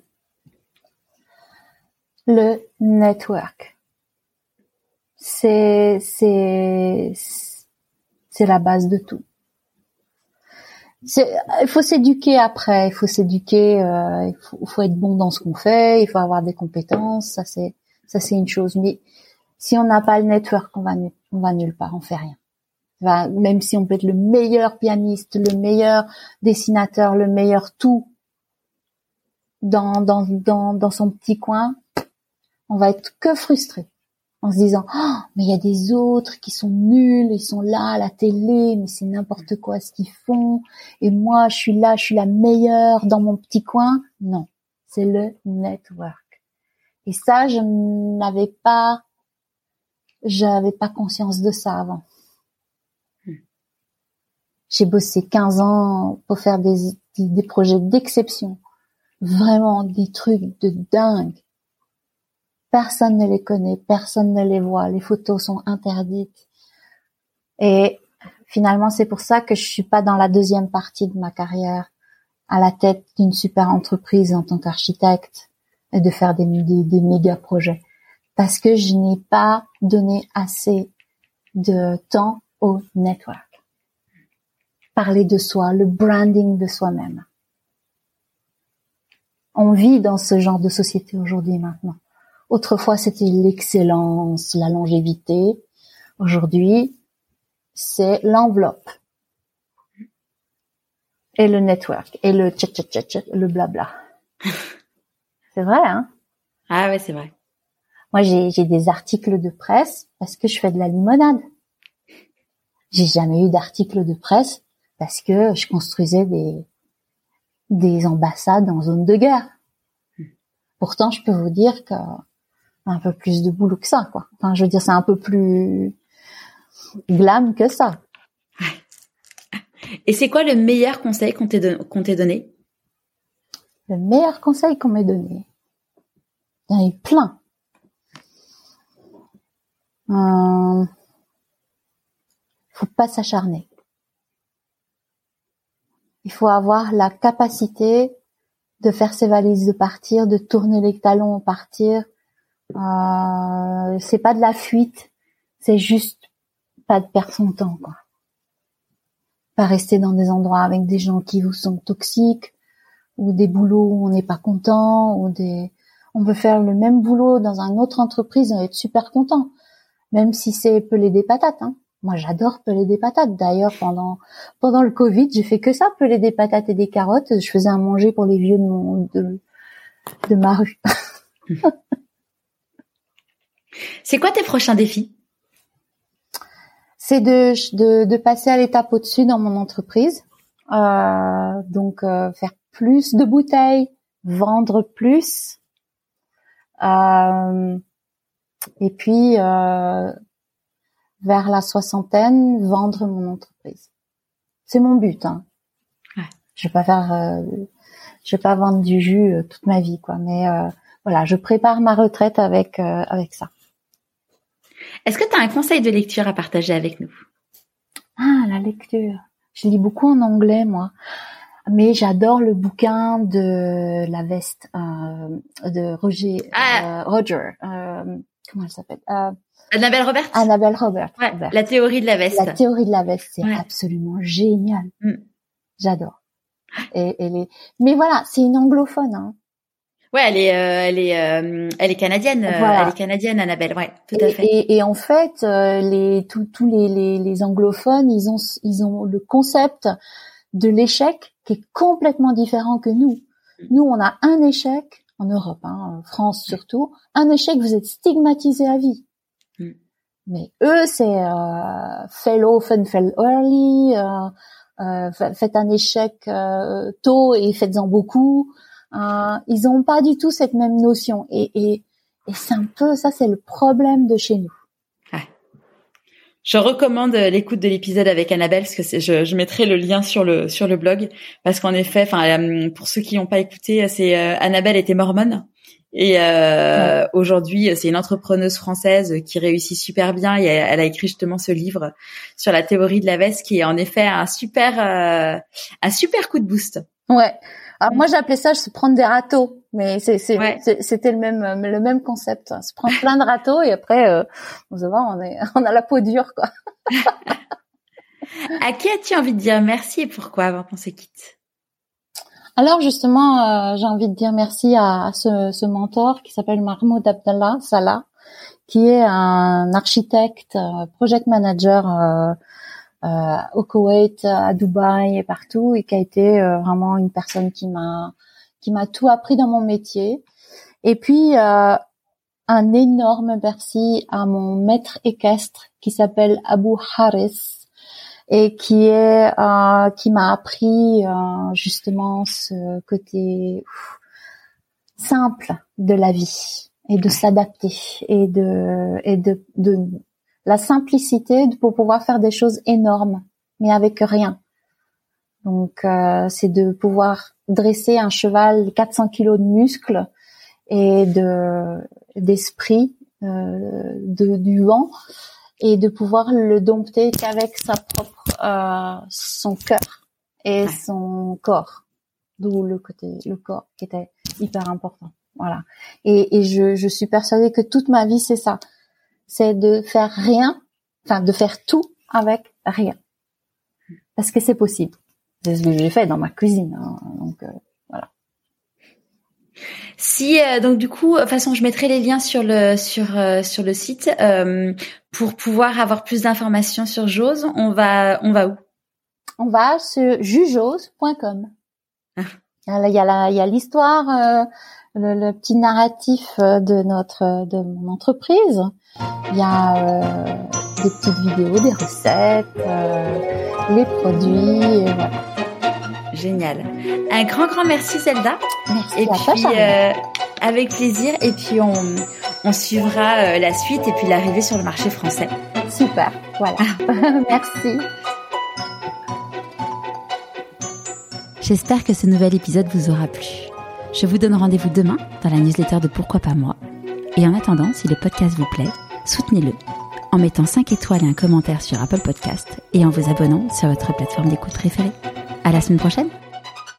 Le network. C'est c'est c'est la base de tout. Il faut s'éduquer après, il faut s'éduquer, euh, il, faut, faut, être bon dans ce qu'on fait, il faut avoir des compétences, ça c'est ça c'est une chose. Mais si on n'a pas le network, on va on va nulle part, on fait rien même si on peut être le meilleur pianiste, le meilleur dessinateur, le meilleur tout dans, dans, dans, dans son petit coin, on va être que frustré en se disant oh, mais il y a des autres qui sont nuls, ils sont là à la télé, mais c'est n'importe quoi ce qu'ils font et moi je suis là, je suis la meilleure dans mon petit coin. Non, c'est le network. Et ça je n'avais pas j'avais pas conscience de ça avant. J'ai bossé 15 ans pour faire des, des, projets d'exception. Vraiment des trucs de dingue. Personne ne les connaît, personne ne les voit, les photos sont interdites. Et finalement, c'est pour ça que je suis pas dans la deuxième partie de ma carrière à la tête d'une super entreprise en tant qu'architecte de faire des, des, méga projets. Parce que je n'ai pas donné assez de temps au network parler de soi, le branding de soi-même. On vit dans ce genre de société aujourd'hui maintenant. Autrefois, c'était l'excellence, la longévité. Aujourd'hui, c'est l'enveloppe et le network et le tchat tchat tchat, le blabla. c'est vrai, hein Ah ouais, c'est vrai. Moi, j'ai des articles de presse parce que je fais de la limonade. J'ai jamais eu d'article de presse parce que je construisais des des ambassades en zone de guerre. Pourtant, je peux vous dire que un peu plus de boulot que ça, quoi. Enfin, je veux dire, c'est un peu plus glam que ça. Et c'est quoi le meilleur conseil qu'on t'ait qu'on t'ait donné? Le meilleur conseil qu'on m'ait donné, il y en a eu plein. Euh, faut pas s'acharner. Il faut avoir la capacité de faire ses valises, de partir, de tourner les talons, partir. Euh, c'est pas de la fuite, c'est juste pas de perdre son temps. Pas rester dans des endroits avec des gens qui vous sont toxiques, ou des boulots où on n'est pas content, ou des, on peut faire le même boulot dans une autre entreprise et être super content, même si c'est peler des patates, hein. Moi, j'adore peler des patates. D'ailleurs, pendant pendant le Covid, j'ai fait que ça, peler des patates et des carottes. Je faisais à manger pour les vieux de mon de, de ma rue. C'est quoi tes prochains défis? C'est de, de, de passer à l'étape au-dessus dans mon entreprise. Euh, donc euh, faire plus de bouteilles, vendre plus. Euh, et puis euh, vers la soixantaine, vendre mon entreprise. C'est mon but. Hein. Ouais. Je vais pas faire, euh, je vais pas vendre du jus toute ma vie, quoi. Mais euh, voilà, je prépare ma retraite avec avec ça. Est-ce que tu as un conseil de lecture à partager avec nous? Ah, la lecture. Je lis beaucoup en anglais, moi. Mais j'adore le bouquin de la veste de Roger. Ah. Roger. comment elle s'appelle Annabelle Robert? Annabelle Robert. La théorie de la veste. La théorie de la veste, c'est absolument génial. Mm. J'adore. Et, elle est... Mais voilà, c'est une anglophone. Hein. Ouais, elle est, euh, elle est, euh, elle est canadienne. Euh, elle est canadienne, Annabelle. Ouais, tout à fait. Et, et, en fait, les tous les, les, les anglophones, ils ont, ils ont le concept de l'échec qui est complètement différent que nous. Mm. Nous, on a un échec en Europe, hein, en France surtout, un échec, vous êtes stigmatisé à vie. Mais eux, c'est euh, fail often, fail early, euh, euh, faites un échec euh, tôt et faites-en beaucoup. Euh, ils ont pas du tout cette même notion. Et, et, et c'est un peu ça, c'est le problème de chez nous. Je recommande l'écoute de l'épisode avec Annabelle parce que c'est, je, je, mettrai le lien sur le sur le blog parce qu'en effet, enfin pour ceux qui n'ont pas écouté, c'est Annabelle était mormone et euh, aujourd'hui, c'est une entrepreneuse française qui réussit super bien et elle, a écrit justement ce livre sur la théorie de la veste qui est en effet un super euh, un super coup de boost. Ouais. Alors moi j'appelais ça se prendre des râteaux, mais c'était le même le même concept, se prendre plein de râteaux et après euh, on se voit on est on a la peau dure quoi. à qui as-tu envie de dire merci et pourquoi avant qu'on se quitte? Alors justement, euh, j'ai envie de dire merci à, ce, ce, mentor qui s'appelle Mahmoud Abdallah Salah, qui est un architecte, euh, project manager euh, euh, au Koweït, à Dubaï et partout, et qui a été vraiment une personne qui m'a qui m'a tout appris dans mon métier. Et puis un énorme merci à mon maître équestre qui s'appelle Abu Haris, et qui est euh, qui m'a appris euh, justement ce côté simple de la vie et de s'adapter et de et de, de la simplicité pour pouvoir faire des choses énormes mais avec rien. Donc euh, c'est de pouvoir dresser un cheval 400 kilos de muscles et de d'esprit euh, de du vent et de pouvoir le dompter qu'avec sa propre euh, son cœur et son corps. D'où le côté le corps qui était hyper important. Voilà. Et, et je, je suis persuadée que toute ma vie c'est ça c'est de faire rien enfin de faire tout avec rien parce que c'est possible c'est ce que j'ai fait dans ma cuisine hein. donc euh, si euh, donc du coup, de toute façon, je mettrai les liens sur le sur euh, sur le site euh, pour pouvoir avoir plus d'informations sur Jose. On va on va où? On va sur jujose.com. Ah. Il y a la il y a l'histoire, le, le, petit narratif de notre de mon entreprise. Il y a des petites vidéos, des recettes, les produits. Et voilà. Génial. Un grand, grand merci Zelda. Merci et puis, euh, avec plaisir. Et puis, on, on suivra euh, la suite et puis l'arrivée sur le marché français. Super. Voilà. merci. J'espère que ce nouvel épisode vous aura plu. Je vous donne rendez-vous demain dans la newsletter de Pourquoi pas moi. Et en attendant, si le podcast vous plaît, soutenez-le en mettant 5 étoiles et un commentaire sur Apple Podcast et en vous abonnant sur votre plateforme d'écoute préférée. À la semaine prochaine!